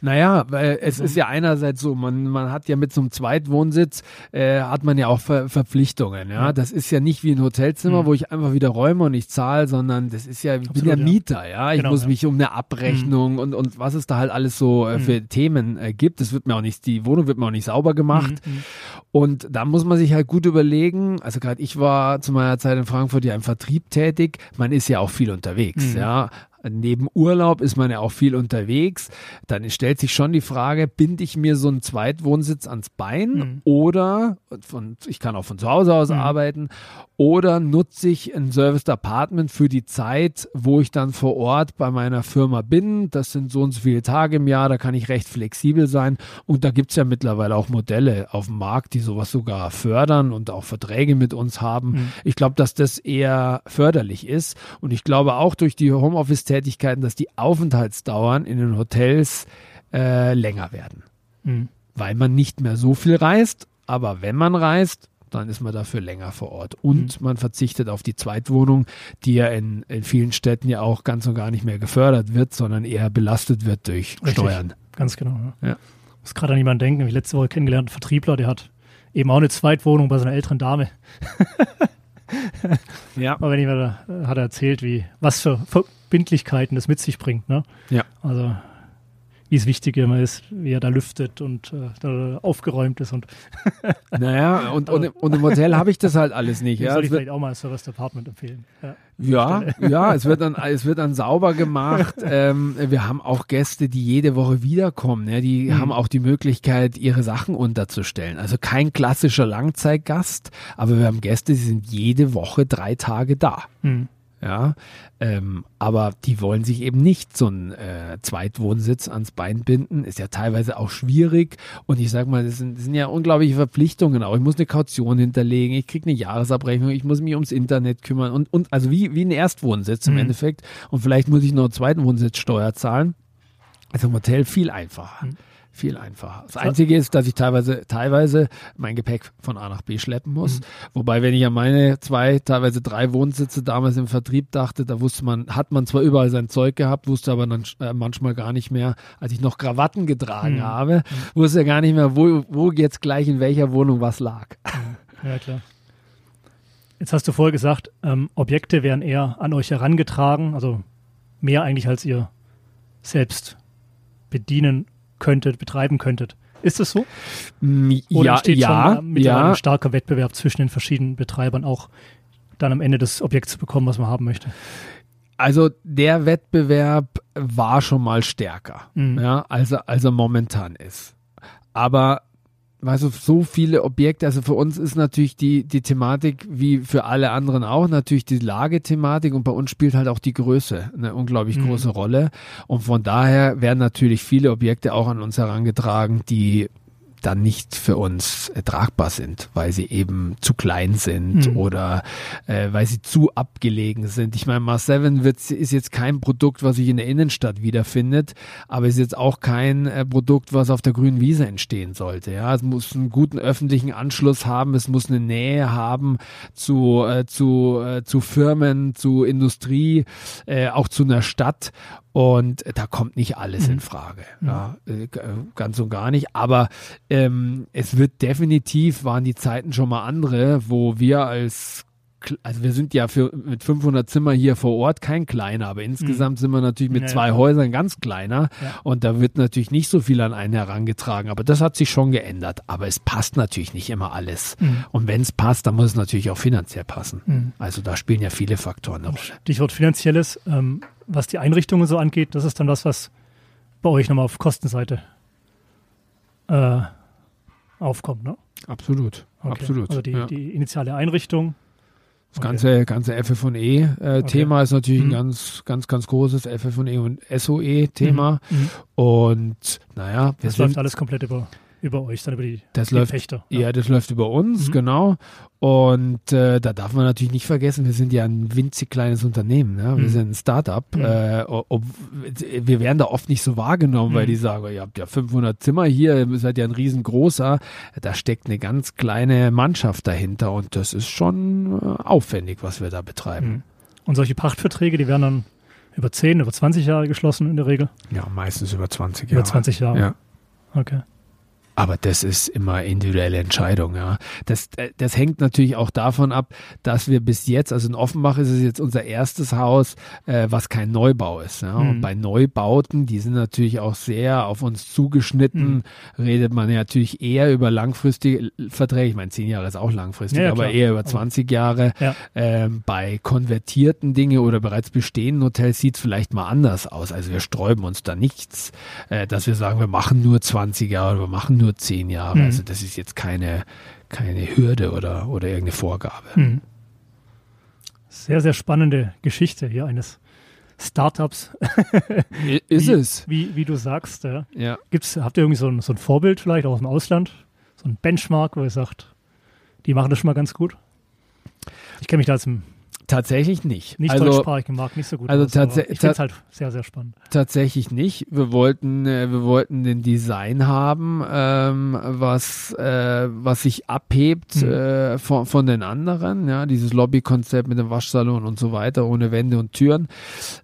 Speaker 2: Naja, weil es mhm. ist ja einerseits so, man, man hat ja mit so einem Zweitwohnsitz, äh, hat man ja auch Ver Verpflichtungen. Ja? Das ist ja nicht wie ein Hotelzimmer, mhm. wo ich einfach wieder räume und ich zahle, sondern das ist ja ich bin ja Mieter, ja. Ich genau, muss mich um eine Abrechnung mhm. und, und was es da halt alles so äh, für mhm. Themen äh, gibt. Das wird mir auch nicht, die Wohnung wird mir auch nicht sauber gemacht. Mhm. mhm. Und da muss man sich halt gut überlegen. Also gerade ich war zu meiner Zeit in Frankfurt ja im Vertrieb tätig. Man ist ja auch viel unterwegs, mhm. ja neben Urlaub ist man ja auch viel unterwegs. Dann stellt sich schon die Frage, binde ich mir so einen Zweitwohnsitz ans Bein mhm. oder von, ich kann auch von zu Hause aus mhm. arbeiten oder nutze ich ein Serviced Apartment für die Zeit, wo ich dann vor Ort bei meiner Firma bin. Das sind so und so viele Tage im Jahr, da kann ich recht flexibel sein. Und da gibt es ja mittlerweile auch Modelle auf dem Markt, die sowas sogar fördern und auch Verträge mit uns haben. Mhm. Ich glaube, dass das eher förderlich ist. Und ich glaube auch durch die Homeoffice Tätigkeiten, dass die Aufenthaltsdauern in den Hotels äh, länger werden. Mhm. Weil man nicht mehr so viel reist, aber wenn man reist, dann ist man dafür länger vor Ort. Und mhm. man verzichtet auf die Zweitwohnung, die ja in, in vielen Städten ja auch ganz und gar nicht mehr gefördert wird, sondern eher belastet wird durch Richtig. Steuern.
Speaker 1: Ganz genau. Ja. Ja. Ich muss gerade an jemanden denken, ich letzte Woche kennengelernt, einen Vertriebler, der hat eben auch eine Zweitwohnung bei seiner älteren Dame. ja. Aber wenn jemand hat er erzählt, wie, was für Verbindlichkeiten das mit sich bringt. Ne?
Speaker 2: Ja.
Speaker 1: Also wie es wichtig immer ist, wie er da lüftet und äh, aufgeräumt ist und
Speaker 2: naja, und, und, und im Hotel habe ich das halt alles nicht.
Speaker 1: Ja. Soll ich vielleicht auch mal ein Service Apartment empfehlen.
Speaker 2: Ja, ja, ja, es wird dann, es wird dann sauber gemacht. ähm, wir haben auch Gäste, die jede Woche wiederkommen. Ja, die mhm. haben auch die Möglichkeit, ihre Sachen unterzustellen. Also kein klassischer Langzeitgast, aber wir haben Gäste, die sind jede Woche drei Tage da. Mhm. Ja, ähm, aber die wollen sich eben nicht so einen äh, Zweitwohnsitz ans Bein binden. Ist ja teilweise auch schwierig. Und ich sag mal, das sind, das sind ja unglaubliche Verpflichtungen auch. Ich muss eine Kaution hinterlegen, ich kriege eine Jahresabrechnung, ich muss mich ums Internet kümmern und, und also wie, wie ein Erstwohnsitz im mhm. Endeffekt. Und vielleicht muss ich noch einen zweiten Wohnsitzsteuer zahlen. Also im Hotel viel einfacher. Mhm viel einfacher. Das Einzige ist, dass ich teilweise, teilweise mein Gepäck von A nach B schleppen muss. Mhm. Wobei, wenn ich an meine zwei, teilweise drei Wohnsitze damals im Vertrieb dachte, da wusste man, hat man zwar überall sein Zeug gehabt, wusste aber dann äh, manchmal gar nicht mehr, als ich noch Krawatten getragen mhm. habe, mhm. wusste ja gar nicht mehr, wo, wo jetzt gleich in welcher Wohnung was lag.
Speaker 1: Ja, klar. Jetzt hast du vorher gesagt, ähm, Objekte werden eher an euch herangetragen, also mehr eigentlich als ihr selbst bedienen könntet, betreiben könntet. Ist das so?
Speaker 2: Oder ja, steht ja,
Speaker 1: schon mit ja. ein starker Wettbewerb zwischen den verschiedenen Betreibern auch dann am Ende das Objekt zu bekommen, was man haben möchte?
Speaker 2: Also der Wettbewerb war schon mal stärker,
Speaker 1: Mhm.
Speaker 2: ja, als, er- als er momentan ist. Aber weißt du, so viele Objekte, also für uns ist natürlich die, die Thematik, wie für alle anderen auch, natürlich die Lagethematik und bei uns spielt halt auch die Größe eine unglaublich
Speaker 1: Mhm.
Speaker 2: große Rolle. Und von daher werden natürlich viele Objekte auch an uns herangetragen, die dann nicht für uns äh, tragbar sind, weil sie eben zu klein sind
Speaker 1: Mhm.
Speaker 2: oder äh, weil sie zu abgelegen sind. Ich meine, Mars 7 wird, ist jetzt kein Produkt, was sich in der Innenstadt wiederfindet, aber ist jetzt auch kein äh, Produkt, was auf der grünen Wiese entstehen sollte. Ja, es muss einen guten öffentlichen Anschluss haben, es muss eine Nähe haben zu äh, zu äh, zu Firmen, zu Industrie, äh, auch zu einer Stadt. Und da kommt nicht alles in Frage. Ja, äh, äh, ganz und gar nicht. Aber ähm, es wird definitiv, waren die Zeiten schon mal andere, wo wir als also wir sind ja für mit 500 Zimmer hier vor Ort kein kleiner, aber insgesamt sind wir natürlich mit
Speaker 1: Ja, ja,
Speaker 2: zwei
Speaker 1: klar.
Speaker 2: Häusern ganz kleiner
Speaker 1: Ja.
Speaker 2: und da wird natürlich nicht so viel an einen herangetragen, aber das hat sich schon geändert, aber es passt natürlich nicht immer alles
Speaker 1: Mhm.
Speaker 2: und wenn es passt, dann muss es natürlich auch finanziell passen.
Speaker 1: Mhm.
Speaker 2: Also da spielen ja viele Faktoren eine Rolle.
Speaker 1: Stichwort Finanzielles, ähm, was die Einrichtungen so angeht, das ist dann was, was bei euch nochmal auf Kostenseite äh, aufkommt, ne?
Speaker 2: Absolut,
Speaker 1: Okay.
Speaker 2: absolut.
Speaker 1: Also die,
Speaker 2: ja.
Speaker 1: die initiale Einrichtung.
Speaker 2: Das ganze, ganze FF&E-Thema ist natürlich
Speaker 1: Mhm.
Speaker 2: ein ganz, ganz, ganz großes FF&E und SOE-Thema.
Speaker 1: Mhm.
Speaker 2: Und naja,
Speaker 1: Das läuft alles komplett über, über euch, dann über die,
Speaker 2: Das
Speaker 1: die
Speaker 2: läuft-
Speaker 1: Pächter.
Speaker 2: ja, das läuft über uns,
Speaker 1: Mhm.
Speaker 2: genau. Und äh, da darf man natürlich nicht vergessen, wir sind ja ein winzig kleines Unternehmen. Ja? Wir
Speaker 1: Mhm.
Speaker 2: sind ein Startup.
Speaker 1: Mhm.
Speaker 2: Äh, ob, wir werden da oft nicht so wahrgenommen, weil
Speaker 1: Mhm.
Speaker 2: die sagen, ihr habt ja 500 Zimmer hier, ihr seid ja ein riesengroßer. Da steckt eine ganz kleine Mannschaft dahinter und das ist schon äh, aufwendig, was wir da betreiben.
Speaker 1: Mhm. Und solche Pachtverträge, die werden dann über 10, über 20 Jahre geschlossen in der Regel.
Speaker 2: Ja, meistens über 20
Speaker 1: Über
Speaker 2: Jahre.
Speaker 1: 20 Jahre.
Speaker 2: Ja.
Speaker 1: Okay.
Speaker 2: Aber das ist immer individuelle Entscheidung, ja. Das, äh, das hängt natürlich auch davon ab, dass wir bis jetzt, also in Offenbach ist es jetzt unser erstes Haus, äh, was kein Neubau ist. Ja.
Speaker 1: Mhm.
Speaker 2: Und bei Neubauten, die sind natürlich auch sehr auf uns zugeschnitten, redet man ja natürlich eher über langfristige Verträge. Ich meine, zehn Jahre ist auch langfristig,
Speaker 1: Ja,
Speaker 2: aber eher über
Speaker 1: Aber-
Speaker 2: 20 Jahre.
Speaker 1: Ja.
Speaker 2: Ähm, bei konvertierten Dinge oder bereits bestehenden Hotels sieht es vielleicht mal anders aus. Also wir sträuben uns da nichts, äh, dass wir sagen, wir machen nur 20 Jahre oder wir machen nur 10 Jahre.
Speaker 1: Mhm.
Speaker 2: Also das ist jetzt keine, keine Hürde oder, oder irgendeine Vorgabe.
Speaker 1: Mhm. Sehr, sehr spannende Geschichte hier eines Startups,
Speaker 2: Ist
Speaker 1: wie,
Speaker 2: es?
Speaker 1: Wie, wie du sagst. Ja.
Speaker 2: Ja.
Speaker 1: Gibt's, habt ihr irgendwie so ein, so ein Vorbild vielleicht auch aus dem Ausland? So ein Benchmark, wo ihr sagt, die machen das schon mal ganz gut? Ich kenne mich da jetzt im
Speaker 2: Tatsächlich nicht.
Speaker 1: nicht
Speaker 2: also
Speaker 1: deutschsprachigen Markt nicht so gut
Speaker 2: also
Speaker 1: aus, aber
Speaker 2: tatsä-
Speaker 1: ich finde es halt sehr, sehr spannend.
Speaker 2: tatsächlich nicht. Wir wollten, äh, wir wollten den Design haben, ähm, was, äh, was sich abhebt
Speaker 1: Mhm.
Speaker 2: äh, von, von den anderen. Ja, dieses Lobbykonzept mit dem Waschsalon und so weiter, ohne Wände und Türen.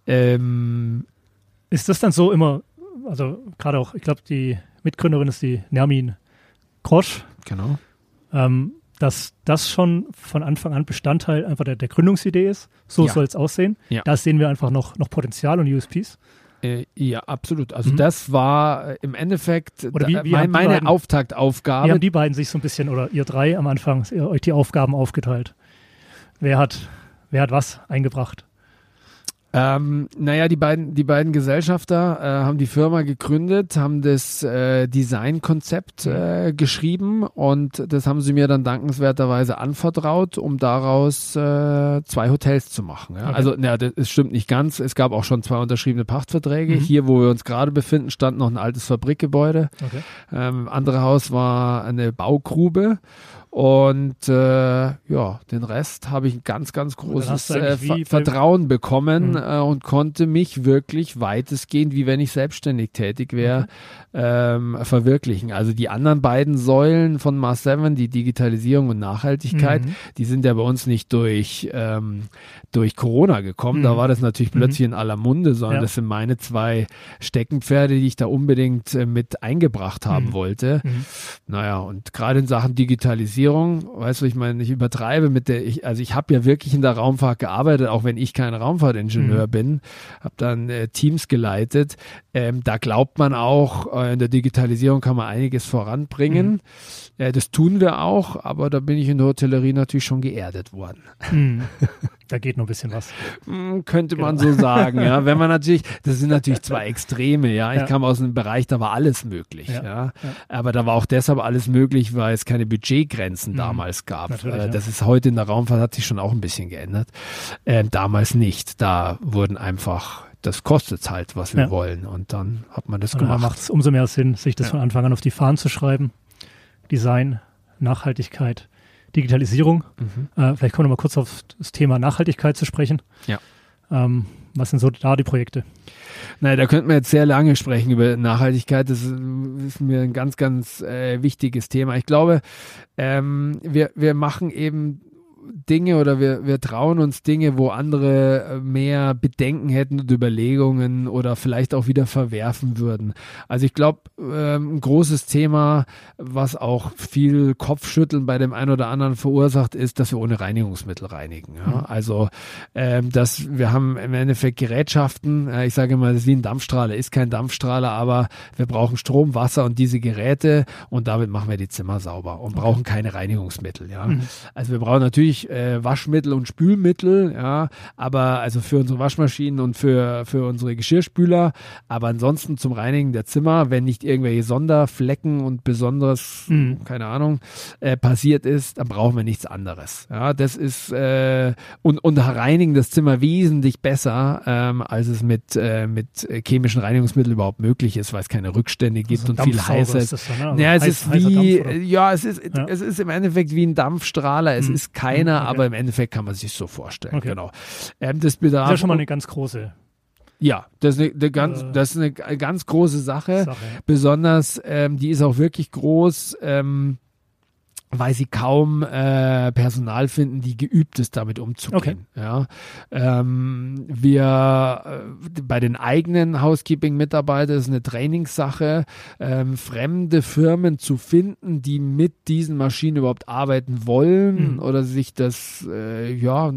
Speaker 2: Ähm,
Speaker 1: Ist das dann so immer, also gerade auch, ich glaube, die Mitgründerin ist die Nermin Krosch,
Speaker 2: genau.
Speaker 1: ähm, dass das schon von Anfang an Bestandteil einfach der, der Gründungsidee ist. So
Speaker 2: Ja.
Speaker 1: soll es aussehen.
Speaker 2: Ja.
Speaker 1: Da sehen wir einfach noch, noch Potenzial und USPs.
Speaker 2: Äh, ja, absolut. Also
Speaker 1: Mhm.
Speaker 2: das war äh, im Endeffekt
Speaker 1: Oder wie- wie
Speaker 2: mein, meine
Speaker 1: beiden-
Speaker 2: Auftaktaufgabe.
Speaker 1: Wie haben die beiden sich so ein bisschen, oder ihr drei am Anfang, euch die Aufgaben aufgeteilt? Wer hat, wer hat was eingebracht?
Speaker 2: Ähm, naja, die beiden, die beiden Gesellschafter äh, haben die Firma gegründet, haben das äh, Designkonzept äh, geschrieben und das haben sie mir dann dankenswerterweise anvertraut, um daraus äh, zwei Hotels zu machen. Ja?
Speaker 1: Okay.
Speaker 2: Also, naja, das, das stimmt nicht ganz. Es gab auch schon zwei unterschriebene Pachtverträge.
Speaker 1: Mhm.
Speaker 2: Hier, wo wir uns gerade befinden, stand noch ein altes Fabrikgebäude.
Speaker 1: Okay.
Speaker 2: Ähm, andere Haus war eine Baugrube. Und äh, ja, den Rest habe ich ein ganz, ganz großes äh, Ver Vertrauen bekommen
Speaker 1: Mhm.
Speaker 2: Äh, und konnte mich wirklich weitestgehend, wie wenn ich selbstständig tätig wäre, ähm, verwirklichen. Also die anderen beiden Säulen von Mars 7, die Digitalisierung und Nachhaltigkeit,
Speaker 1: Mhm.
Speaker 2: die sind ja bei uns nicht durch, ähm, durch Corona gekommen.
Speaker 1: Mhm.
Speaker 2: Da war das natürlich
Speaker 1: Mhm.
Speaker 2: plötzlich in aller Munde, sondern
Speaker 1: Ja.
Speaker 2: das sind meine zwei Steckenpferde, die ich da unbedingt äh, mit eingebracht haben
Speaker 1: Mhm.
Speaker 2: wollte.
Speaker 1: Mhm.
Speaker 2: Naja, und gerade in Sachen Digitalisierung, weißt du, ich meine, ich übertreibe mit der, ich, also ich habe ja wirklich in der Raumfahrt gearbeitet, auch wenn ich kein Raumfahrtingenieur
Speaker 1: Mhm.
Speaker 2: bin, habe dann äh, Teams geleitet. Ähm, da glaubt man auch, äh, in der Digitalisierung kann man einiges voranbringen.
Speaker 1: Mhm.
Speaker 2: Äh, das tun wir auch, aber da bin ich in der Hotellerie natürlich schon geerdet worden.
Speaker 1: Mhm. Da geht noch ein bisschen was.
Speaker 2: Hm, könnte man genau. so sagen, ja. Wenn man natürlich, das sind natürlich zwei Extreme, ja. Ich ja. kam aus einem Bereich, da war alles möglich, ja. ja. Aber da war auch deshalb alles möglich, weil es keine Budgetgrenzen mhm. damals gab. Äh, das ist heute in der Raumfahrt hat sich schon auch ein bisschen geändert. Äh, damals nicht. Da wurden einfach das kostet halt, was wir wollen. Und dann hat man das und gemacht.
Speaker 1: Dann macht es umso mehr Sinn, sich das von Anfang an auf die Fahnen zu schreiben. Design, Nachhaltigkeit, Digitalisierung. Mhm. Äh, vielleicht kommen wir mal kurz auf das Thema Nachhaltigkeit zu sprechen.
Speaker 2: Ja.
Speaker 1: Ähm, was sind so da die Projekte?
Speaker 2: Naja, da könnten wir jetzt sehr lange sprechen über Nachhaltigkeit. Das ist mir ein ganz, ganz äh, wichtiges Thema. Ich glaube, ähm, wir, wir machen eben Dinge oder wir, wir trauen uns Dinge, wo andere äh, mehr Bedenken hätten und Überlegungen oder vielleicht auch wieder verwerfen würden. Also ich glaube, ähm, ein großes Thema, was auch viel Kopfschütteln bei dem einen oder anderen verursacht, ist, dass wir ohne Reinigungsmittel reinigen. Ja? Mhm. Also ähm, dass wir haben im Endeffekt Gerätschaften, äh, ich sage mal, das ist wie ein Dampfstrahler, ist kein Dampfstrahler, aber wir brauchen Strom, Wasser und diese Geräte und damit machen wir die Zimmer sauber und okay. brauchen keine Reinigungsmittel. Ja? Mhm. Also wir brauchen natürlich natürlich äh, Waschmittel und Spülmittel, ja, aber also für unsere Waschmaschinen und für, für unsere Geschirrspüler, aber ansonsten zum Reinigen der Zimmer, wenn nicht irgendwelche Sonderflecken und besonderes, mhm. keine Ahnung, äh, passiert ist, dann brauchen wir nichts anderes. Ja, das ist äh, und, und reinigen das Zimmer wesentlich besser, ähm, als es mit, äh, mit chemischen Reinigungsmitteln überhaupt möglich ist, weil es keine Rückstände gibt also und viel heißer ist. Das dann, ne? also ja, es heiß, ist wie, Dampf, ja, es ist, ja. es ist im Endeffekt wie ein Dampfstrahler. Es mhm. ist kein kleiner, okay. aber im Endeffekt kann man sich so vorstellen. Okay. Genau.
Speaker 1: Ähm, das, bedarf, das ist ja schon mal eine ganz große
Speaker 2: ja, das ist eine, eine ganz, äh, das ist eine ganz große Sache. Sache. Besonders, ähm, die ist auch wirklich groß. Ähm, weil sie kaum äh, Personal finden, die geübt ist, damit umzugehen. Okay. Ja, ähm, wir äh, bei den eigenen Housekeeping-Mitarbeitern ist eine Trainingssache, ähm, fremde Firmen zu finden, die mit diesen Maschinen überhaupt arbeiten wollen mhm. oder sich das äh, ja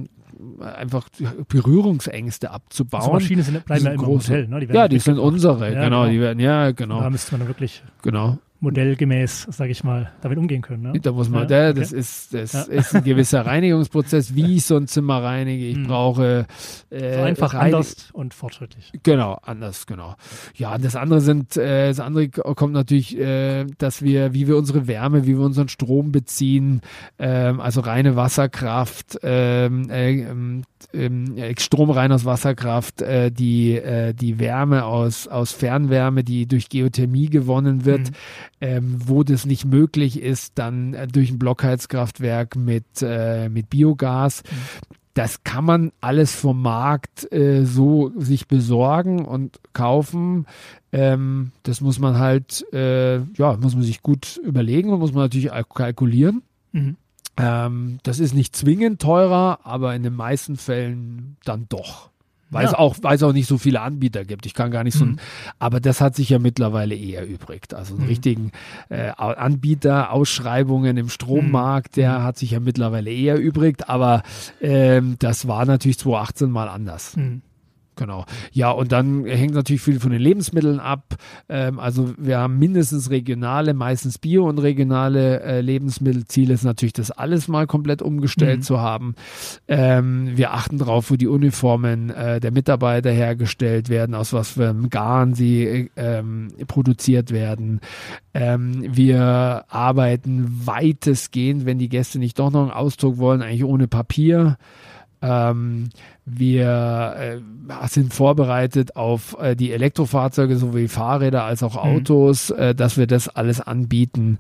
Speaker 2: einfach Berührungsängste abzubauen. Also
Speaker 1: Maschinen sind, bleiben ja im Hotel,
Speaker 2: ne? Die ja, die sind unsere, ja, genau, genau, die werden, ja, genau.
Speaker 1: Da müsste man wirklich
Speaker 2: genau
Speaker 1: modellgemäß, sage ich mal, damit umgehen können. Ne?
Speaker 2: Da muss man, ja, der, okay. das ist, das ja. ist ein gewisser Reinigungsprozess, wie ich so ein Zimmer reinige. Ich mhm. brauche
Speaker 1: äh, so einfach Reinig anders und fortschrittlich.
Speaker 2: Genau, anders, genau. Ja, das andere sind, äh, das andere kommt natürlich, äh, dass wir, wie wir unsere Wärme, wie wir unseren Strom beziehen, ähm, also reine Wasserkraft, ähm, äh, ähm, äh, Strom rein aus Wasserkraft, äh, die, äh, die Wärme aus, aus Fernwärme, die durch Geothermie gewonnen wird. Mhm ähm, wo das nicht möglich ist, dann äh, durch ein Blockheizkraftwerk mit, äh, mit Biogas. Mhm. Das kann man alles vom Markt äh, so sich besorgen und kaufen. Ähm, das muss man halt, äh, ja, muss man sich gut überlegen und muss man natürlich kalkulieren. Mhm. Ähm, das ist nicht zwingend teurer, aber in den meisten Fällen dann doch. Weil ja. es auch, weil es auch nicht so viele Anbieter gibt. Ich kann gar nicht so, mhm. aber das hat sich ja mittlerweile eher erübrigt. Also einen mhm. richtigen äh, Anbieter, Ausschreibungen im Strommarkt, mhm. der hat sich ja mittlerweile eher erübrigt, aber ähm, das war natürlich 2018 mal anders. Mhm. Genau. Ja, und dann hängt natürlich viel von den Lebensmitteln ab. Ähm, also wir haben mindestens regionale, meistens Bio- und regionale äh, Lebensmittelziele. Ist natürlich das alles mal komplett umgestellt mhm. zu haben. Ähm, wir achten darauf, wo die Uniformen äh, der Mitarbeiter hergestellt werden, aus was für einem Garn sie ähm, produziert werden. Ähm, wir arbeiten weitestgehend, wenn die Gäste nicht doch noch einen Ausdruck wollen, eigentlich ohne Papier. Ähm, wir äh, sind vorbereitet auf äh, die Elektrofahrzeuge sowie Fahrräder als auch mhm. Autos, mhm. äh, dass wir das alles anbieten.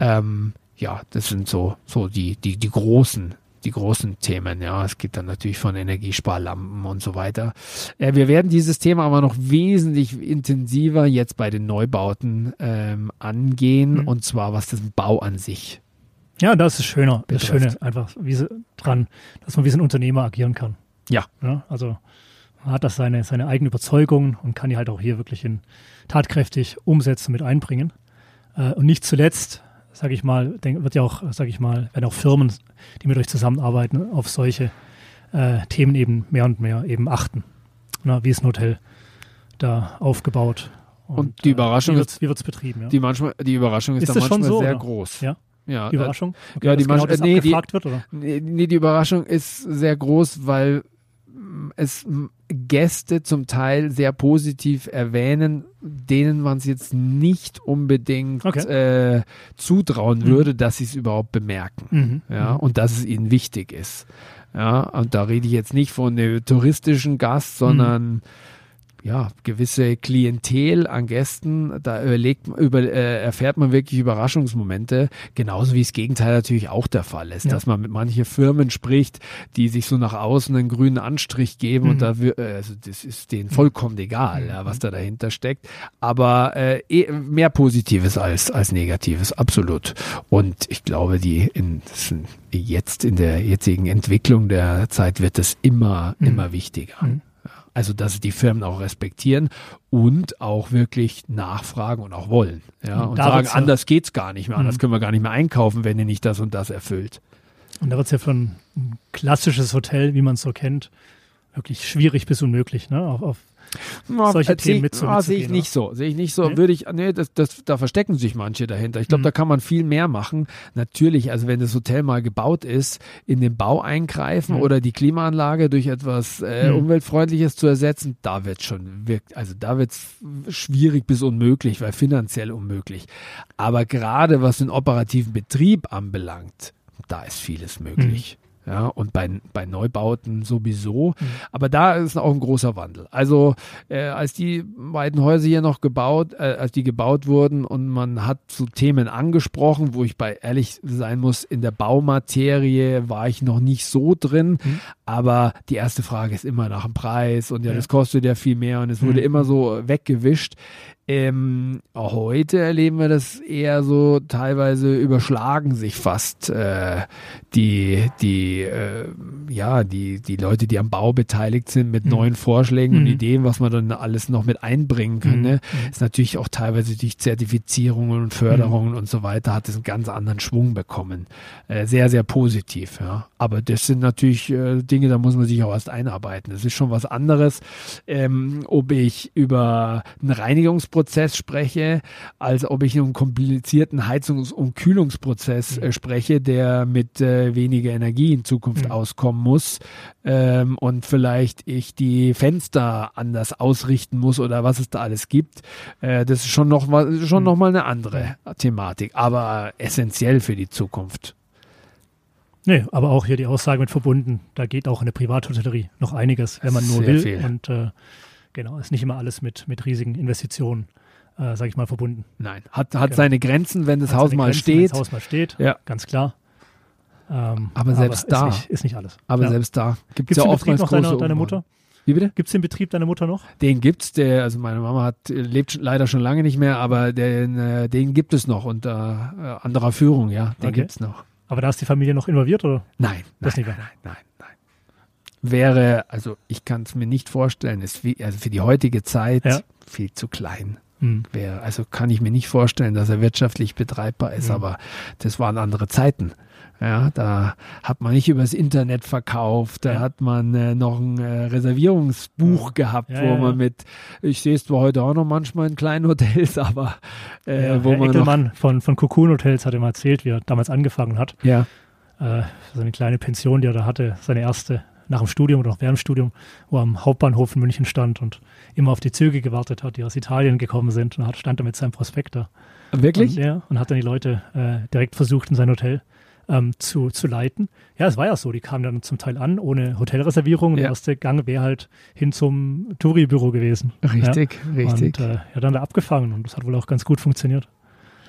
Speaker 2: Ähm, ja, das sind so, so die, die, die großen die großen Themen. Ja, es geht dann natürlich von Energiesparlampen und so weiter. Äh, wir werden dieses Thema aber noch wesentlich intensiver jetzt bei den Neubauten ähm, angehen mhm. und zwar was das Bau an sich
Speaker 1: ja, das ist schöner. Das Schöne einfach wie sie, dran, dass man wie so ein Unternehmer agieren kann.
Speaker 2: Ja.
Speaker 1: ja also man hat das seine, seine eigene Überzeugung und kann die halt auch hier wirklich in tatkräftig umsetzen, mit einbringen. Äh, und nicht zuletzt, sage ich mal, wird ja auch, sage ich mal, werden auch Firmen, die mit euch zusammenarbeiten, auf solche äh, Themen eben mehr und mehr eben achten. Na, wie ist ein Hotel da aufgebaut?
Speaker 2: Und, und die Überraschung
Speaker 1: äh, wie wird es betrieben? Ja?
Speaker 2: Die, manchmal, die Überraschung ist, ist da manchmal so, sehr oder? groß.
Speaker 1: Ja?
Speaker 2: Ja.
Speaker 1: Die Überraschung?
Speaker 2: Okay, ja, die
Speaker 1: genau
Speaker 2: das nee,
Speaker 1: gefragt wird, oder?
Speaker 2: Nee, nee, die Überraschung ist sehr groß, weil es Gäste zum Teil sehr positiv erwähnen, denen man es jetzt nicht unbedingt okay. äh, zutrauen mhm. würde, dass sie es überhaupt bemerken. Mhm. Ja, mhm. und dass es ihnen wichtig ist. Ja, und da rede ich jetzt nicht von einem touristischen Gast, sondern mhm ja, gewisse Klientel an Gästen, da überlegt, über, äh, erfährt man wirklich Überraschungsmomente, genauso wie das Gegenteil natürlich auch der Fall ist, ja. dass man mit manchen Firmen spricht, die sich so nach außen einen grünen Anstrich geben mhm. und da, äh, also das ist denen vollkommen egal, ja, was da dahinter steckt, aber äh, eh, mehr Positives als, als Negatives, absolut. Und ich glaube, die in, jetzt in der jetzigen Entwicklung der Zeit wird es immer, mhm. immer wichtiger. Also, dass die Firmen auch respektieren und auch wirklich nachfragen und auch wollen. Ja, und, und sagen, anders geht's gar nicht mehr, anders mhm. können wir gar nicht mehr einkaufen, wenn ihr nicht das und das erfüllt.
Speaker 1: Und da wird es ja für ein klassisches Hotel, wie man es so kennt, wirklich schwierig bis unmöglich, ne? Auf, auf
Speaker 2: solche Themen mitzugehen. Ah, sehe ich nicht so. Sehe ich nicht so. Nee? Würde ich, nee, das, das, da verstecken sich manche dahinter. Ich glaube, mhm. da kann man viel mehr machen. Natürlich, also wenn das Hotel mal gebaut ist, in den Bau eingreifen mhm. oder die Klimaanlage durch etwas äh, mhm. umweltfreundliches zu ersetzen, da wird schon wirkt, also da wird es schwierig bis unmöglich, weil finanziell unmöglich. Aber gerade was den operativen Betrieb anbelangt, da ist vieles möglich. Ja, und bei, bei Neubauten sowieso. Mhm. Aber da ist auch ein großer Wandel. Also äh, als die beiden Häuser hier noch gebaut, äh, als die gebaut wurden und man hat so Themen angesprochen, wo ich bei ehrlich sein muss, in der Baumaterie war ich noch nicht so drin. Mhm. Aber die erste Frage ist immer nach dem Preis und ja, ja. das kostet ja viel mehr und es wurde mhm. immer so weggewischt. Ähm, heute erleben wir das eher so, teilweise überschlagen sich fast äh, die, die, äh, ja, die, die Leute, die am Bau beteiligt sind mit mhm. neuen Vorschlägen mhm. und Ideen, was man dann alles noch mit einbringen kann. Mhm. Ne? Mhm. Ist natürlich auch teilweise durch Zertifizierungen und Förderungen mhm. und so weiter hat es einen ganz anderen Schwung bekommen. Äh, sehr, sehr positiv, ja. Aber das sind natürlich äh, Dinge, da muss man sich auch erst einarbeiten. Das ist schon was anderes, ähm, ob ich über einen Reinigungs Prozess spreche, als ob ich einen komplizierten Heizungs- und Kühlungsprozess äh, spreche, der mit äh, weniger Energie in Zukunft mhm. auskommen muss ähm, und vielleicht ich die Fenster anders ausrichten muss oder was es da alles gibt. Äh, das ist schon noch mal, schon mhm. noch mal eine andere Thematik, aber essentiell für die Zukunft.
Speaker 1: Nee, aber auch hier die Aussage mit verbunden, da geht auch in der Privathotellerie noch einiges, wenn man nur Sehr will. Viel. Und äh, Genau, ist nicht immer alles mit, mit riesigen Investitionen, äh, sage ich mal, verbunden.
Speaker 2: Nein, hat, hat genau. seine Grenzen, wenn das hat Haus mal Grenzen, steht. Wenn das
Speaker 1: Haus mal steht, ja. ganz klar.
Speaker 2: Ähm, aber selbst
Speaker 1: aber
Speaker 2: da.
Speaker 1: Ist nicht, ist nicht alles.
Speaker 2: Aber ja. selbst da gibt es ja oftmals
Speaker 1: noch deine, deine Mutter?
Speaker 2: Wie bitte?
Speaker 1: Gibt es den Betrieb deiner Mutter noch?
Speaker 2: Den gibt's, der, also meine Mama hat, lebt leider schon lange nicht mehr, aber den, äh, den gibt es noch unter äh, anderer Führung, ja. Den okay. es noch.
Speaker 1: Aber da ist die Familie noch involviert, oder?
Speaker 2: Nein, das nein, nein, nein, nein, nein wäre, also ich kann es mir nicht vorstellen, ist wie, also für die heutige Zeit ja. viel zu klein. Mhm. Wäre, also kann ich mir nicht vorstellen, dass er wirtschaftlich betreibbar ist, mhm. aber das waren andere Zeiten. Ja, da hat man nicht übers Internet verkauft, da ja. hat man äh, noch ein äh, Reservierungsbuch ja. gehabt, ja, wo man mit, ich sehe es zwar heute auch noch manchmal in kleinen Hotels, aber
Speaker 1: äh, wo Herr man. Eckelmann von, von Cocoon Hotels hat ihm erzählt, wie er damals angefangen hat.
Speaker 2: Ja.
Speaker 1: Äh, so eine kleine Pension, die er da hatte, seine erste nach dem Studium oder noch während dem Studium, wo er am Hauptbahnhof in München stand und immer auf die Züge gewartet hat, die aus Italien gekommen sind und hat, stand da mit seinem Prospekt da.
Speaker 2: Wirklich?
Speaker 1: Und, ja, und hat dann die Leute äh, direkt versucht, in sein Hotel ähm, zu, zu leiten. Ja, es war ja so, die kamen dann zum Teil an, ohne Hotelreservierung. Und ja. der erste Gang wäre halt hin zum Touri-Büro gewesen.
Speaker 2: Richtig,
Speaker 1: ja.
Speaker 2: richtig.
Speaker 1: Und äh, ja, dann da abgefangen und das hat wohl auch ganz gut funktioniert.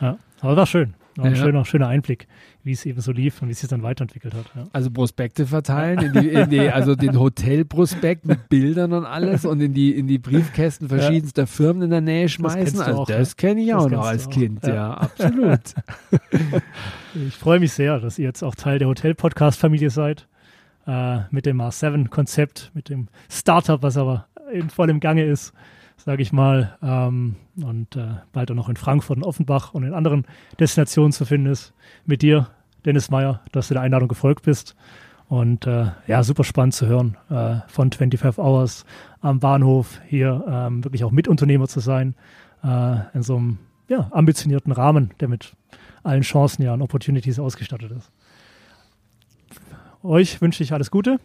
Speaker 1: Ja, aber war schön. Ein ja. schöner, schöner Einblick, wie es eben so lief und wie es sich dann weiterentwickelt hat. Ja.
Speaker 2: Also Prospekte verteilen, in die, in die, also den Hotelprospekt mit Bildern und alles und in die, in die Briefkästen verschiedenster. Firmen in der Nähe schmeißen. Das also auch, das kenne ich auch noch als Kind, ja, absolut.
Speaker 1: ich freue mich sehr, dass ihr jetzt auch Teil der Hotel-Podcast-Familie seid. Äh, mit dem Mars 7-Konzept, mit dem Startup, was aber in vollem Gange ist sage ich mal, ähm, und äh, bald auch noch in Frankfurt und Offenbach und in anderen Destinationen zu finden ist. Mit dir, Dennis Meyer, dass du der Einladung gefolgt bist. Und äh, ja, super spannend zu hören, äh, von 25 Hours am Bahnhof hier ähm, wirklich auch Mitunternehmer zu sein, äh, in so einem ja, ambitionierten Rahmen, der mit allen Chancen ja und Opportunities ausgestattet ist. Euch wünsche ich alles Gute.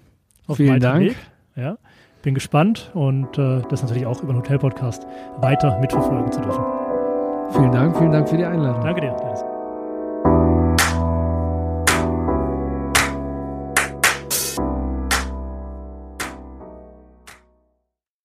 Speaker 2: Auf Vielen Dank. Weg.
Speaker 1: Ja, bin gespannt und äh, das natürlich auch über den Hotel-Podcast weiter mitverfolgen zu dürfen.
Speaker 2: Vielen Dank, vielen Dank für die Einladung.
Speaker 1: Danke dir, Dennis.